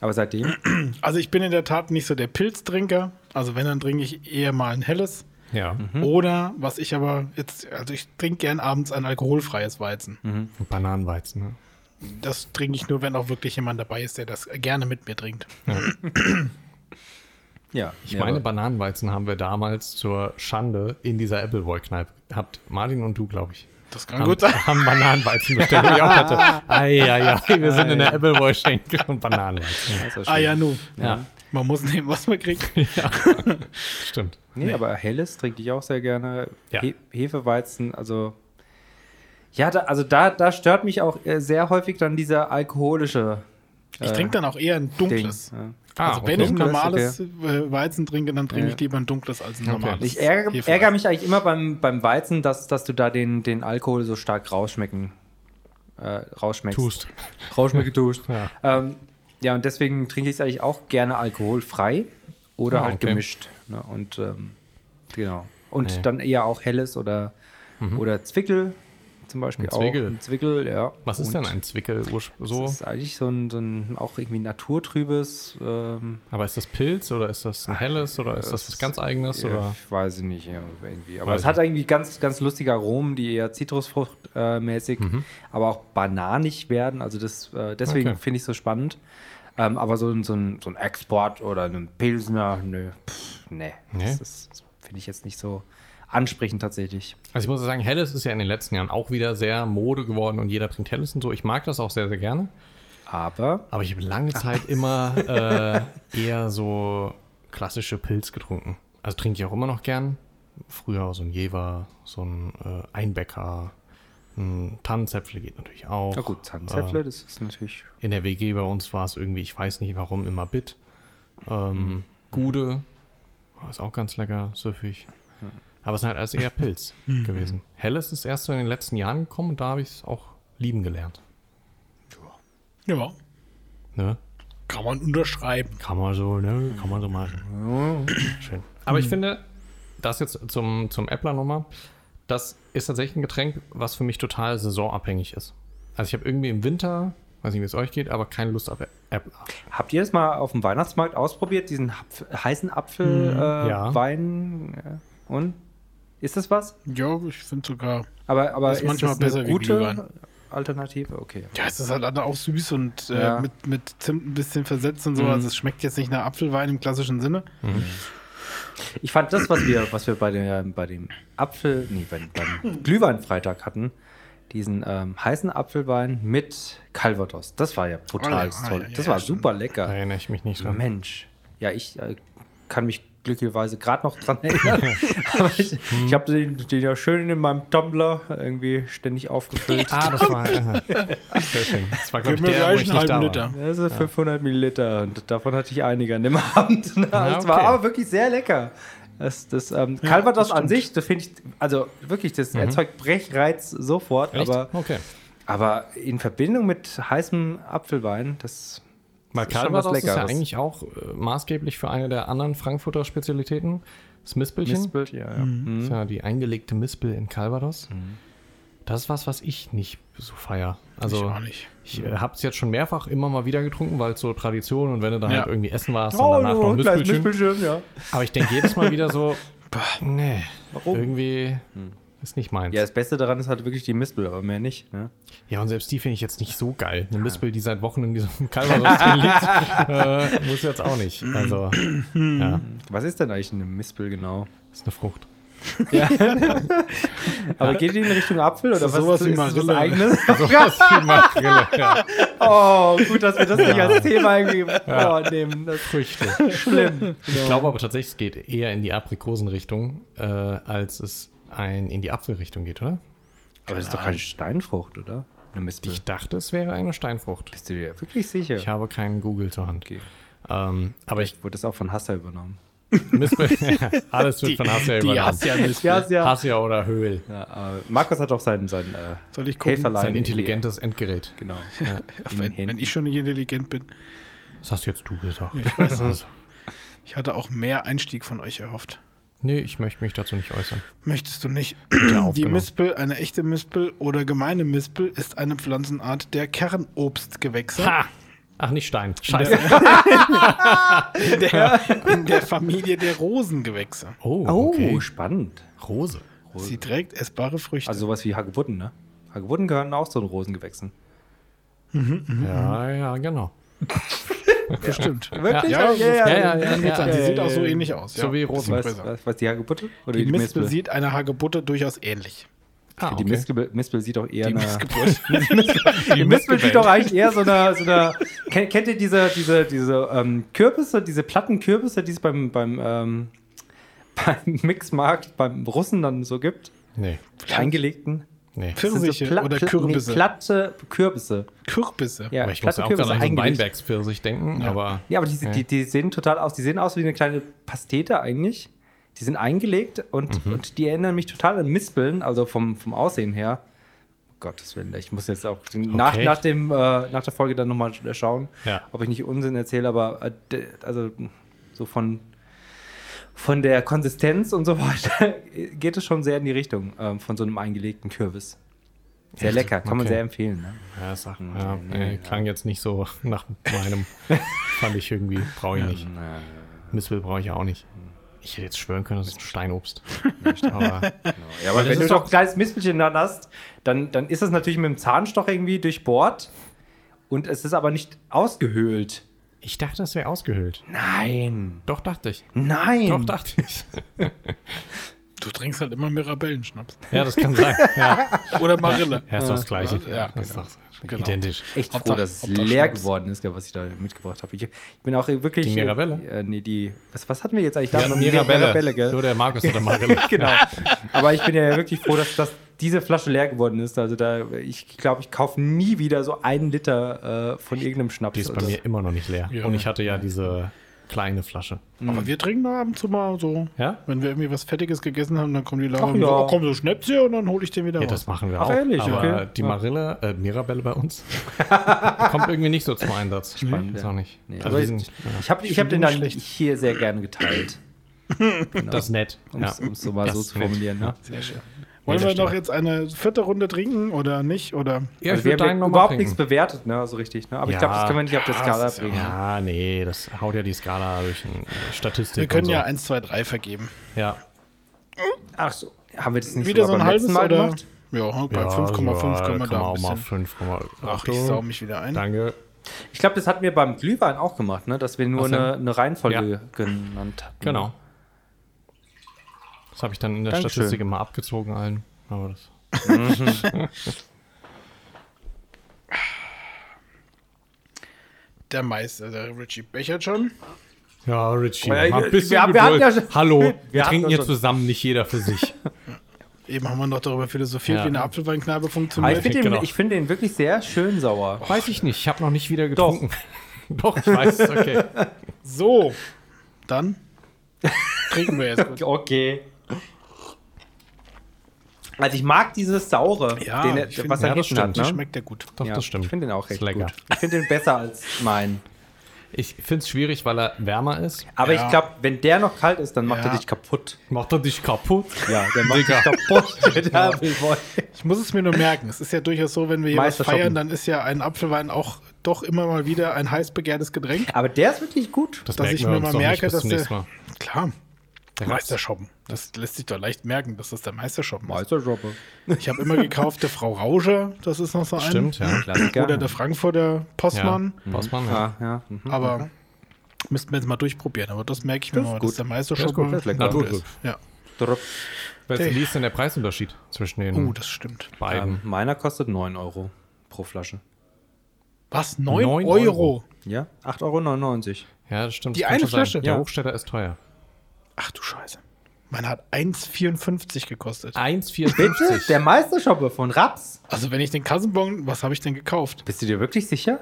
Aber seitdem, Also ich bin in der Tat nicht so der Pilztrinker. Also wenn, dann trinke ich eher mal ein helles. Ja. Mhm. Oder was ich aber jetzt, also ich trinke gern abends ein alkoholfreies Weizen. Mhm. Bananenweizen. Ne? Das trinke ich nur, wenn auch wirklich jemand dabei ist, der das gerne mit mir trinkt. ja. Ich ja, meine, aber- Bananenweizen haben wir damals zur Schande in dieser Appleboy-Kneipe gehabt. Martin und du, glaube ich. Das kann Haben, gut sein. haben Bananenweizen bestellt. wo ich auch hatte. Eieiei, wir sind in der Appleboy-Schenke und Bananenweizen. Ah ja, nu. Ja, Man muss nehmen, was man kriegt. stimmt. Nee, aber helles trinke ich auch sehr gerne. Ja. He Hefeweizen, also. Ja, da, also da, da stört mich auch äh, sehr häufig dann dieser alkoholische. Ich äh, trinke dann auch eher ein Ding. dunkles. Ja. Ah, also wenn ich ein normales äh, Weizen trinke, dann trinke Ja. ich lieber ein dunkles als ein Okay. normales. Ich ärgere, ärgere mich eigentlich immer beim, beim Weizen, dass, dass du da den, den Alkohol so stark rausschmecken, äh, rausschmeckst. Tust. Rausschmecken tust. Ja. Ähm, ja, und deswegen trinke ich es eigentlich auch gerne alkoholfrei oder Ah, halt okay. gemischt. Ne? Und ähm, genau. Und Nee. dann eher auch helles oder, oder Zwickel zum Beispiel Ein Zwickel. auch. Ein Zwickel, ja. Was ist Und denn ein Zwickel? So? Das ist eigentlich so ein, so ein auch irgendwie naturtrübes. Ähm, Aber ist das Pilz oder ist das ein helles oder ist das was ganz eigenes? ja, Oder? Ich weiß ich nicht, irgendwie. Aber Weiß es hat irgendwie ganz, ganz lustige Aromen, die eher Zitrusfruchtmäßig, äh, mäßig, aber auch bananig werden. Also das, äh, deswegen Okay. finde ich es so spannend. Ähm, aber so, ein- so, ein, so ein Export oder ein Pilsner, nö, pff, nee. Nee? Das, das finde ich jetzt nicht so ansprechend tatsächlich. Also ich muss sagen, Helles ist ja in den letzten Jahren auch wieder sehr Mode geworden und jeder trinkt Helles und so. Ich mag das auch sehr, sehr gerne. Aber Aber ich habe lange Zeit immer äh, eher so klassische Pilz getrunken. Also trinke ich auch immer noch gern. Früher so ein Jever, so ein äh, Einbäcker, ein Tannenzäpfle geht natürlich auch. Na gut, Zahnzäpfle, das ist natürlich. In der WG bei uns war es irgendwie, ich weiß nicht warum, immer Bit. Ähm, Gude, ist auch ganz lecker, süffig. Aber es ist halt alles eher Pilz gewesen. Helles ist erst so in den letzten Jahren gekommen und da habe ich es auch lieben gelernt. Ja, Ne? kann man unterschreiben. Kann man so, ne? Kann man so machen. Schön. Aber ich finde, das jetzt zum, zum Äppler nochmal, das ist tatsächlich ein Getränk, was für mich total saisonabhängig ist. Also ich habe irgendwie im Winter, weiß nicht, wie es euch geht, aber keine Lust auf Äppler. Habt ihr das mal auf dem Weihnachtsmarkt ausprobiert, diesen Apf heißen Apfel, äh, ja. Wein? Und? Ist das was? Ja, ich finde sogar. Aber, aber Das ist manchmal das eine besser wie gute Glühwein. Alternative? Okay. Ja, es ist halt auch süß und äh, Ja. mit, mit Zimt ein bisschen versetzt und so. Mhm. Also es schmeckt jetzt nicht nach Apfelwein im klassischen Sinne. Ich fand das, was wir, was wir bei, der, bei dem Apfel, nee, beim, beim Glühweinfreitag hatten, diesen ähm, heißen Apfelwein mit Calvados, das war ja total Ah, ja, toll. ja, ja, das ja, war super Da lecker. erinnere ich mich nicht dran. Mensch. Ja, ich äh, kann mich glücklicherweise gerade noch dran erinnern. Aber ich, ich habe den, den ja schön in meinem Tumbler irgendwie ständig aufgefüllt. Ah, das war. Sehr schön. Das war, glaube ich, der, wo ich nicht da halben war. Liter. Das sind 500 Milliliter und davon hatte ich einige an dem Abend. Das Ah, war okay. aber wirklich sehr lecker. Das, das ähm, Ja, Calvados das an sich, das finde ich, also wirklich, das erzeugt Brechreiz sofort, Echt? aber, okay. aber in Verbindung mit heißem Apfelwein, das Weil ist schon was Calvados ist ja eigentlich auch äh, maßgeblich für eine der anderen Frankfurter Spezialitäten. Das Mispelchen. Mispelt, ja, ja. Mhm. Das ist ja die eingelegte Mispel in Calvados. Das ist was, was ich nicht so feier. Also ich auch nicht. ich äh, habe es jetzt schon mehrfach immer mal wieder getrunken, weil es so Tradition und wenn du da Ja. halt irgendwie essen warst Oh, und danach noch ein kleines Mispelchen. Mispelchen, ja. Aber ich denke jedes Mal wieder so, nee, Warum? irgendwie ist nicht meins. Ja, das Beste daran ist halt wirklich die Mispel, aber mehr nicht. Ne? Ja, und selbst die finde ich jetzt nicht so geil. Eine Mispel, die seit Wochen in diesem Calvados drin liegt, äh, muss jetzt auch nicht. Also, ja, Was ist denn eigentlich eine Mispel genau? ist eine Frucht. Aber geht die in Richtung Apfel oder was sowas ist wie das Marille. eigenes? Sowas wie Makrele, ja. Oh, gut, dass wir das nicht als Thema irgendwie vornehmen. Das Früchte. ist schlimm. Ich glaube aber tatsächlich, es geht eher in die Aprikosenrichtung, äh, als es ein in die Apfelrichtung geht, oder? Aber das ist doch keine Steinfrucht, oder? Ich dachte, es wäre eine Steinfrucht. Bist du dir wirklich sicher? Ich habe keinen Google zur Hand. Okay. Ähm, aber ich, Wurde das auch von Hasser übernommen? Mispel, alles wird von Hassia Die übernommen. Ja, ja. Hassia oder Höhl. ja aber Markus hat auch sein, sein äh, Soll ich gucken? Sein intelligentes Endgerät. Genau. Wenn, wenn ich schon nicht intelligent bin. Das hast jetzt du gesagt. Ich weiß Also. Ich hatte auch mehr Einstieg von euch erhofft. Nee, ich möchte mich dazu nicht äußern. Möchtest du nicht? Die. Mispel, eine echte Mispel oder gemeine Mispel, ist eine Pflanzenart der Kernobstgewächse. Ha! Ach, nicht Stein. Scheiße. In der, in der Familie der Rosengewächse. Oh, Oh, okay. spannend. Rose. Sie trägt essbare Früchte. Also sowas wie Hagebutten, ne? Hagebutten gehören auch zu den Rosengewächsen. Ja, ja, genau. bestimmt. Wirklich? Ja, Ja, ja, ja, Die sieht auch so ja. ähnlich aus. So wie Rosen. Was, was die Hagebutte? Oder Die Mispel sieht einer Hagebutte durchaus ähnlich. Ah, Die Mispel, Mispel sieht auch eher Die eine. Die Mispel sieht doch eigentlich eher so eine. So eine kennt, ihr diese, diese, diese ähm, Kürbisse, diese Plattenkürbisse, die es beim, beim, ähm, beim Mixmarkt, beim Russen dann so gibt? Nee, Die eingelegten? Nee. Pfirsiche Pla- oder Kürbisse. Nee, platte Kürbisse. Kürbisse. Ja, Aber ich muss auch Kürbisse gerade an so. Weinbergspfirsich denken, aber Ja, aber die, die, die sehen total aus. Die sehen aus wie eine kleine Pastete eigentlich. Die sind eingelegt und, Mhm. und die erinnern mich total an Mispeln, also vom, vom Aussehen her. Um Gottes Willen, ich muss jetzt auch den- nach, Okay. nach, dem, äh, nach der Folge dann nochmal schauen, Ja. ob ich nicht Unsinn erzähle, aber äh, also so von, von der Konsistenz und so weiter geht es schon sehr in die Richtung ähm, von so einem eingelegten Kürbis. Sehr Echt? lecker, kann man Okay. sehr empfehlen. Ne? ja, sag, Nee, ja, nee, nee, ja. klang jetzt nicht so nach meinem. fand ich irgendwie, brauche ich nicht. Mispel brauche ich auch nicht. Ich hätte jetzt schwören können, das ist ein Steinobst. aber Ja, Weil aber das wenn du doch ein kleines Mispelchen dann hast, dann, dann ist es natürlich mit dem Zahnstoch irgendwie durchbohrt und es ist aber nicht ausgehöhlt. Ich dachte, das wäre ausgehöhlt. Nein. Doch, dachte ich. Nein. Doch, dachte ich. Du trinkst halt immer Mirabellenschnaps. Ja, das kann sein. Ja, Oder Marille. ja ist doch das Gleiche. Ja, das ist genau. doch Genau. identisch. Echt froh, dass es leer Schnaps. geworden ist, ja, was ich da mitgebracht habe. Ich, ich bin auch wirklich. Die Mirabelle? Äh, nee, die. Was, was hatten wir jetzt eigentlich? Ja, noch? Mirabelle. gell? So der Markus oder Marille. genau. Aber ich bin ja wirklich froh, dass, dass diese Flasche leer geworden ist. Also da, ich glaube, ich kaufe nie wieder so einen Liter äh, von irgendeinem Schnaps. Die ist bei mir immer noch nicht leer. Ja. Und ich hatte ja diese kleine Flasche. Aber wir trinken da ab und zu mal so. Ja? Wenn wir irgendwie was Fettiges gegessen haben, dann kommen die Leute Ach und so, ja. oh, komm, so Schnäpse und dann hole ich den wieder Ja, raus. das machen wir Ach, auch. ehrlich? Aber Okay. die Ja. Marille, äh, Mirabelle bei uns, kommt irgendwie nicht so zum Einsatz. Spannend, Ist ja. auch nicht. Nee, also ich- sind, ja, Ich habe ich hab den dann schlecht. hier sehr gerne geteilt. das ist nett. Um Ja. es so mal Das so zu formulieren. Ne? Sehr schön. Wollen wir noch stimmt. jetzt eine vierte Runde trinken oder nicht? Oder Ja, Also ich wir haben ja noch überhaupt trinken. nichts bewertet, ne? so richtig. Ne? Aber ich Ja. glaube, das können wir nicht auf der Skala bringen. Ja, nee, das haut ja die Skala durch eine Statistik. wir können und so. ja 1, 2, 3 vergeben. Ja. Ach so. Haben wir das nicht Wieder so ein halbes Mal oder? gemacht? Ja, bei ja, 5,5 ja, können wir da auch mal bisschen. 5, Ach, ich sau mich wieder ein. Danke. Ich glaube, das hatten wir beim Glühwein auch gemacht, ne? dass wir nur eine, eine Reihenfolge Ja. genannt hatten. Genau. Das habe ich dann in der Dankeschön. Statistik immer abgezogen allen. Aber das Der Meister, der Richie Bechert schon. ja, Richie, Ja, ein wir- bisschen wir haben- wir ja schon- Hallo, wir, wir trinken ja hier schon- zusammen, nicht jeder für sich. Eben haben wir noch darüber philosophiert, Ja. wie eine Apfelweinkneipe Aber ich funktioniert. finde den, Genau. ich find den wirklich sehr schön sauer. Weiß ich nicht, ich habe noch nicht wieder getrunken. Doch, ich weiß, okay. So, dann trinken wir jetzt. Gut. Okay. Also ich mag dieses Saure, Ja, den, ich find- was er ja, das hinten hat. stimmt. Ne? Schmeckt der gut. Doch, Ja, das stimmt. Ich finde den auch recht gut. Ich finde den besser als mein. Ich finde es schwierig, weil er wärmer ist. Aber Ja. ich glaube, wenn der noch kalt ist, dann macht Ja. er dich kaputt. Macht er dich kaputt? Ja, der macht dich kaputt. Apfelwein. Ich muss es mir nur merken. Es ist ja durchaus so, wenn wir hier was Meisterschoppen. feiern, dann ist ja ein Apfelwein auch doch immer mal wieder ein heiß begehrtes Getränk. Aber der ist wirklich gut. Das Dass ich mir mal merke, dass der. Klar. Der. Meisterschoppen. Das lässt sich doch leicht merken, dass das der Meisterschoppen ist. Meisterjoppe. Ich habe immer gekauft, der Frau Rauscher, das ist noch so ein. Stimmt, ja. Klassiker. Oder der Frankfurter Postmann. ja. Postmann, ja. Ja, ja. Mhm. Aber müssten wir jetzt mal durchprobieren. Aber das merke ich mir Das ist mal, gut. dass der Das Meisterschoppen ist gut, das ist ist. Ja. Wie ist denn der Preisunterschied zwischen den Oh, das stimmt. beiden? Ähm, meiner kostet 9 Euro pro Flasche. Was? 9 Neun Euro? Euro. Ja, 8,99 Euro. ja, das stimmt. Die das eine schon sein. Flasche? Der Ja. Hochstädter ist teuer. Ach du Scheiße. Meine hat 1,54 gekostet. 1,54. Bitte? Der Meisterschoppe von Raps. Also wenn ich den Kassenbon, was habe ich denn gekauft? Bist du dir wirklich sicher?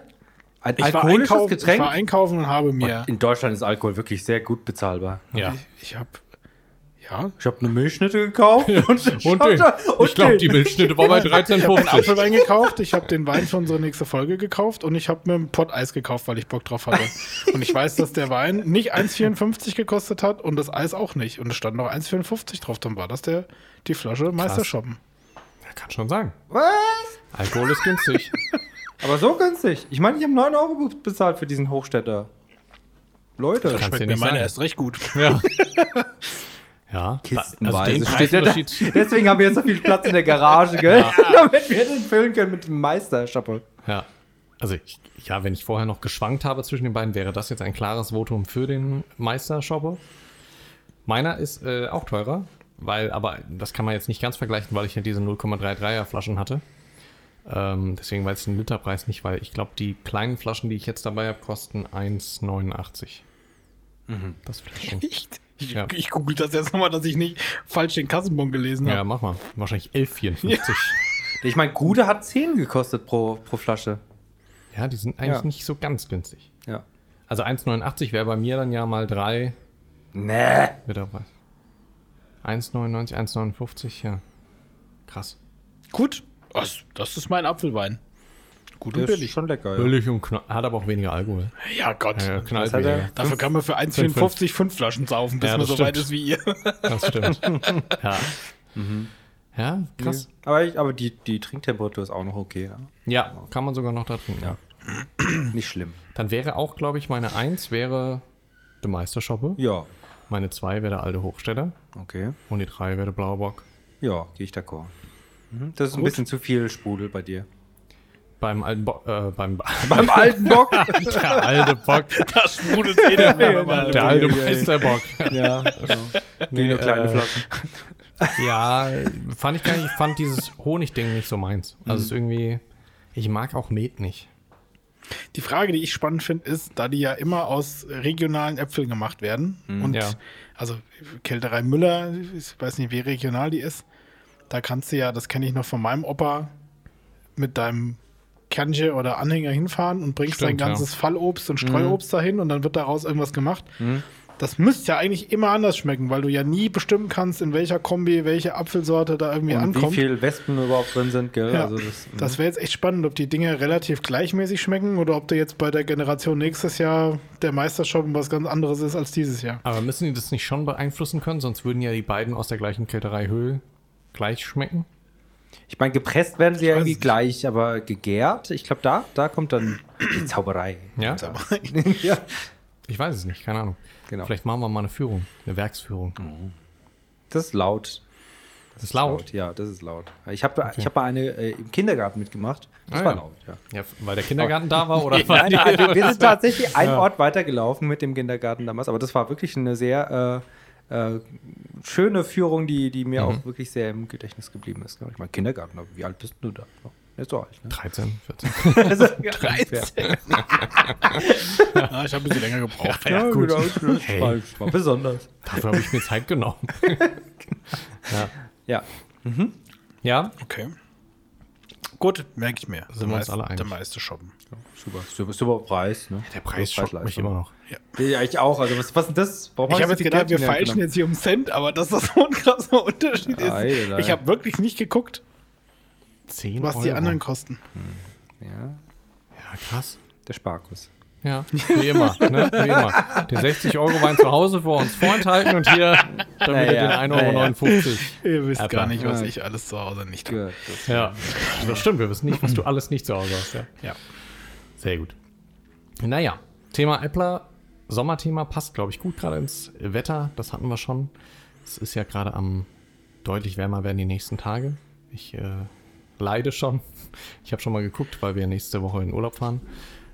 Ein Ich war, alkoholisches einkaufen, ich Getränk? war einkaufen und habe mir. In Deutschland ist Alkohol wirklich sehr gut bezahlbar. Ja. Ich, ich habe. Ja. Ich habe eine Milchschnitte gekauft. und Und den. Ich glaube, die Milchschnitte war bei Ich habe einen 13,50. Apfelwein gekauft, ich habe den Wein für unsere nächste Folge gekauft und ich habe mir ein Pott Eis gekauft, weil ich Bock drauf hatte. Und ich weiß, dass der Wein nicht 1,54 gekostet hat und das Eis auch nicht. Und es stand noch 1,54 drauf. Dann war das der, die Flasche Meisterschoppen. Ja, kann schon sagen. Was? Alkohol ist günstig. Aber so günstig. Ich meine, ich habe 9 Euro be- bezahlt für diesen Hochstädter. Leute. Kannst Schmeckt mir nicht meine sagen. erst recht gut. Ja. Ja, Kistenweise den steht er da. Deswegen haben wir jetzt so viel Platz in der Garage, gell? Damit wir den füllen können mit dem Meisterschoppe. Ja. Also, ich, ja, wenn ich vorher noch geschwankt habe zwischen den beiden, wäre das jetzt ein klares Votum für den Meister-Shopper. Meiner ist äh, auch teurer, weil, aber das kann man jetzt nicht ganz vergleichen, weil ich ja diese 0,33er Flaschen hatte. Ähm, deswegen weiß ich den Literpreis nicht, weil ich glaube, die kleinen Flaschen, die ich jetzt dabei habe, kosten 1,89. Das Fläschchen. Echt? Ich, Ja. ich google das jetzt nochmal, dass ich nicht falsch den Kassenbon gelesen Ja, habe. mach mal. Wahrscheinlich 11,54. Ich meine, Gude hat 10 gekostet pro, pro Flasche. Ja, die sind eigentlich Ja. nicht so ganz günstig. Ja. Also 1,89 wäre bei mir dann ja mal 3 Nee. Literpreis. 1,99, 1,59, ja. Krass. Gut. Das, das ist mein Apfelwein. Gut und billig. schon lecker, ja. Billig und knall, hat aber auch weniger Alkohol. Ja, Gott. Ja, knallt er? Dafür kann man für 1,54 fünf Flaschen saufen, bis Ja, man so weit stimmt. ist wie ihr. Das stimmt. ja. Ja, krass. Aber, ich, aber die, die Trinktemperatur ist auch noch okay. Ja? Ja, kann man sogar noch da trinken. Ja. Nicht schlimm. Dann wäre auch, glaube ich, meine 1 wäre der Meisterschoppe. Ja. Meine 2 wäre der alte Hochstädter. Okay. Und die 3 wäre der Blaue Bock. Ja, gehe ich d'accord. Mhm. Das ist ein Gut. bisschen zu viel Sprudel bei dir. Beim alten Bock, äh, beim Beim alten Bock. der alte Bock, Das sprudelt eh wenn man der alte Meisterbock. ja, genau. Nee, nur kleine äh, Flaschen. Ja, fand ich gar nicht, ich fand dieses Honigding nicht so meins. Also es ist irgendwie, ich mag auch Met nicht. Die Frage, die ich spannend finde, ist, da die ja immer aus regionalen Äpfeln gemacht werden und Ja. also Kälterei Müller, ich weiß nicht, wie regional die ist, da kannst du ja, das kenne ich noch von meinem Opa, mit deinem Kernche oder Anhänger hinfahren und bringst Stimmt, dein ganzes Fallobst und Streuobst dahin und dann wird daraus irgendwas gemacht. Das müsste ja eigentlich immer anders schmecken, weil du ja nie bestimmen kannst, in welcher Kombi welche Apfelsorte da irgendwie Und wie ankommt. viel Wespen überhaupt drin sind, gell? Ja, Also das, das wäre jetzt echt spannend, ob die Dinge relativ gleichmäßig schmecken oder ob der jetzt bei der Generation nächstes Jahr der Meistershop was ganz anderes ist als dieses Jahr. Aber müssen die das nicht schon beeinflussen können? Sonst würden ja die beiden aus der gleichen Kälterei Höhl gleich schmecken. Ich meine, gepresst werden sie ja irgendwie nicht. gleich, aber gegärt, ich glaube, da, da kommt dann die Zauberei. Ja? ja. Ich weiß es nicht, keine Ahnung. Genau. Vielleicht machen wir mal eine Führung, eine Werksführung. Das ist laut. Das ist laut. Ja, das ist laut. Ich habe ich hab mal eine äh, im Kindergarten mitgemacht. Das Ah, war ja. laut, ja. Ja, weil der Kindergarten da war oder weil Nein, nein, wir- wir sind tatsächlich ein Ort weitergelaufen mit dem Kindergarten damals, aber das war wirklich eine sehr äh, äh, schöne Führung, die, die mir auch wirklich sehr im Gedächtnis geblieben ist. ne? Ich meine, Kindergarten, aber wie alt bist du da? Nicht so alt, ne? 13, 14. Also, ja, ungefähr. Ja, ich habe ein bisschen länger gebraucht. Ja, gut. genau, das Hey. war, war besonders. Dafür habe ich mir Zeit genommen. ja. Ja. ja, Okay. Gut, merke ich mir. Sind wir uns alle einig. Der meiste shoppen. Super, super, super Preis. Ne? der Preis schockt mich immer noch. Ja, ich auch. Also, was, was ist denn das? Warum Ich habe jetzt gedacht, wir feilschen genommen? jetzt hier um Cent, aber dass das so ein krasser Unterschied ist. Eieiei. Ich habe wirklich nicht geguckt, 10 was Euro. die anderen kosten. Ja, Ja, krass. der Sparkus. Ja, wie immer, ne? Wie immer. Die 60 Euro waren zu Hause vor uns vorenthalten und hier dann wieder Naja, den 1,59 Euro. Ihr wisst Äpfel. gar nicht, was Ja. ich alles zu Hause nicht habe. Das Ja, das stimmt. Wir wissen nicht, was du alles nicht zu Hause hast. Ja. Ja. Sehr gut. Naja, Thema Äppler, Sommerthema passt, glaube ich, gut gerade ins Wetter. Das hatten wir schon. Es ist ja gerade am deutlich wärmer werden die nächsten Tage. Ich äh, leide schon. Ich habe schon mal geguckt, weil wir nächste Woche in Urlaub fahren.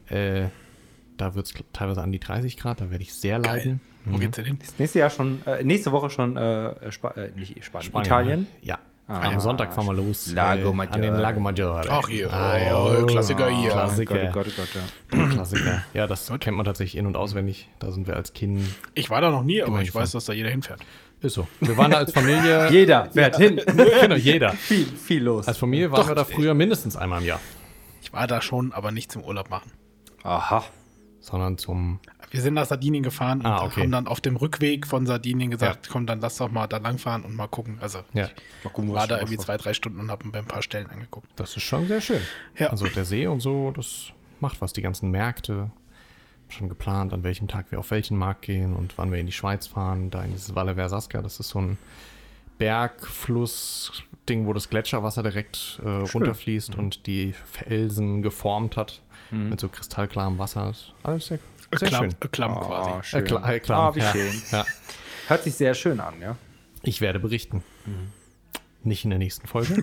Äh, da wird es teilweise an die 30 Grad, da werde ich sehr leiden. Wo geht's denn hin? ist nächste Jahr schon, äh, nächste Woche schon äh, Spa äh, nicht Spanien, Spanien, Italien. Ja. Ah, Am Sonntag fahren wir los. Lago äh, An den Maggiore. Lago Maggiore. Ach, hier. Ah, Oh, Klassiker hier. Klassiker. Oh Gott, oh Gott, oh Gott, ja. Klassiker. Ja, das kennt man tatsächlich in- und auswendig. Da sind wir als Kind. Ich war da noch nie, aber Immerhin ich weiß, dass da jeder hinfährt. Ist so. Wir waren da als Familie. Jeder fährt hin. genau, jeder. viel, viel los. Als Familie waren Doch, wir da früher mindestens einmal im Jahr. Ich war da schon, aber nicht zum Urlaub machen. Aha. Sondern zum. Wir sind nach Sardinien gefahren und Ah, okay. haben dann auf dem Rückweg von Sardinien gesagt, komm, dann lass doch mal da langfahren und mal gucken. Also Ja, Mal gucken, war da irgendwie zwei, drei Stunden und habe mir ein paar Stellen angeguckt. das ist schon sehr schön. Ja. Also der See und so, das macht was. Die ganzen Märkte. Schon geplant, an welchem Tag wir auf welchen Markt gehen und wann wir in die Schweiz fahren. Da in dieses Valle Versasca. Das ist so ein Bergfluss-Ding, wo das Gletscherwasser direkt äh, runterfließt Mhm. und die Felsen geformt hat. Mit so kristallklarem Wasser. Das ist Alles sehr, sehr Klamm, schön. äh, Klamm Oh, quasi. Äh, schön. klar, äh, klar. Ah, wie ja. schön. Ja. Hört sich sehr schön an, ja. Ich werde berichten. Nicht in der nächsten Folge.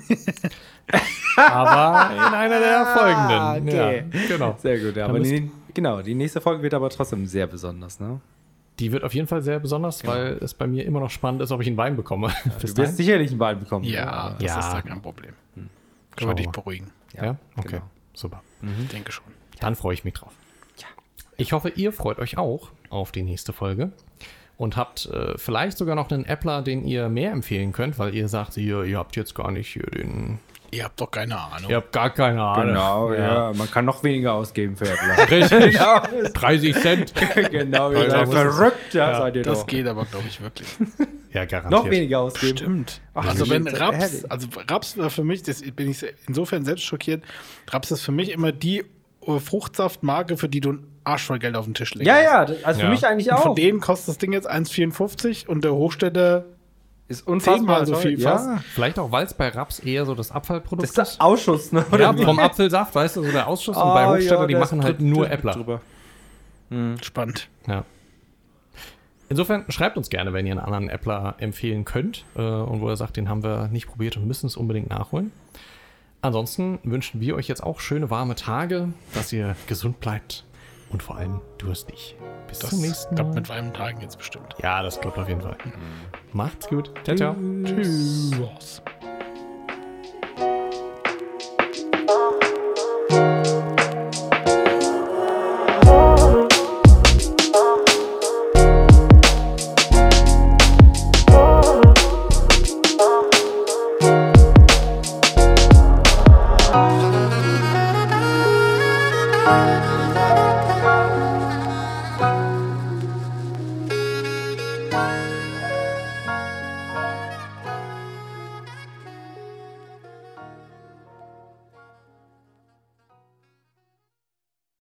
aber in einer der folgenden. okay. Ja, genau. Sehr gut, ja. Aber die, genau, die nächste Folge wird aber trotzdem sehr besonders, ne? Die wird auf jeden Fall sehr besonders, weil es bei mir immer noch spannend ist, ob ich einen Wein bekomme. Bis Du wirst sicherlich einen Ball bekommen. Ja, das Ja. ist da kein Problem. Können Schauen wir dich beruhigen. Ja, okay. genau. Super. Ich denke schon. Dann freue ich mich drauf. Ich hoffe, ihr freut euch auch auf die nächste Folge und habt äh, vielleicht sogar noch einen Appler, den ihr mehr empfehlen könnt, weil ihr sagt, ihr, ihr habt jetzt gar nicht hier den. Ihr habt doch keine Ahnung. Ihr habt gar keine Ahnung. Genau, ja. Man kann noch weniger ausgeben für Äppler. Richtig. genau, 30 Cent. genau, ihr Alter, seid verrückt, ja, Ja, seid ihr Das doch. geht aber, glaube ich, wirklich. Ja, garantiert. Noch weniger ausgeben. Stimmt. Ach, also wenn Raps, also Raps war für mich, das bin ich insofern selbst schockiert, Raps ist für mich immer die Fruchtsaftmarke, für die du einen Arsch voll Geld auf den Tisch legst. Ja, ja, also Ja. für mich eigentlich Und auch. von denen kostet das Ding jetzt 1,54 und der Hochstädter ist unfassbar so viel ja. fast. Vielleicht auch, weil es bei Raps eher so das Abfallprodukt Das ist der Ausschuss, ne? Ja, vom Apfelsaft, weißt du, so der Ausschuss. und bei Ah, Hochstädter, ja, die machen ist halt nur Äppler. drüber. Spannend. Ja. Insofern schreibt uns gerne, wenn ihr einen anderen Äppler empfehlen könnt äh, und wo ihr sagt, den haben wir nicht probiert und müssen es unbedingt nachholen. Ansonsten wünschen wir euch jetzt auch schöne warme Tage, dass ihr gesund bleibt Und vor allem, du hast dich. Bis Das zum nächsten Mal. mit warmen Tagen jetzt bestimmt. Ja, das klappt auf jeden Fall. Macht's gut. Ciao, ciao. Tschüss. Thank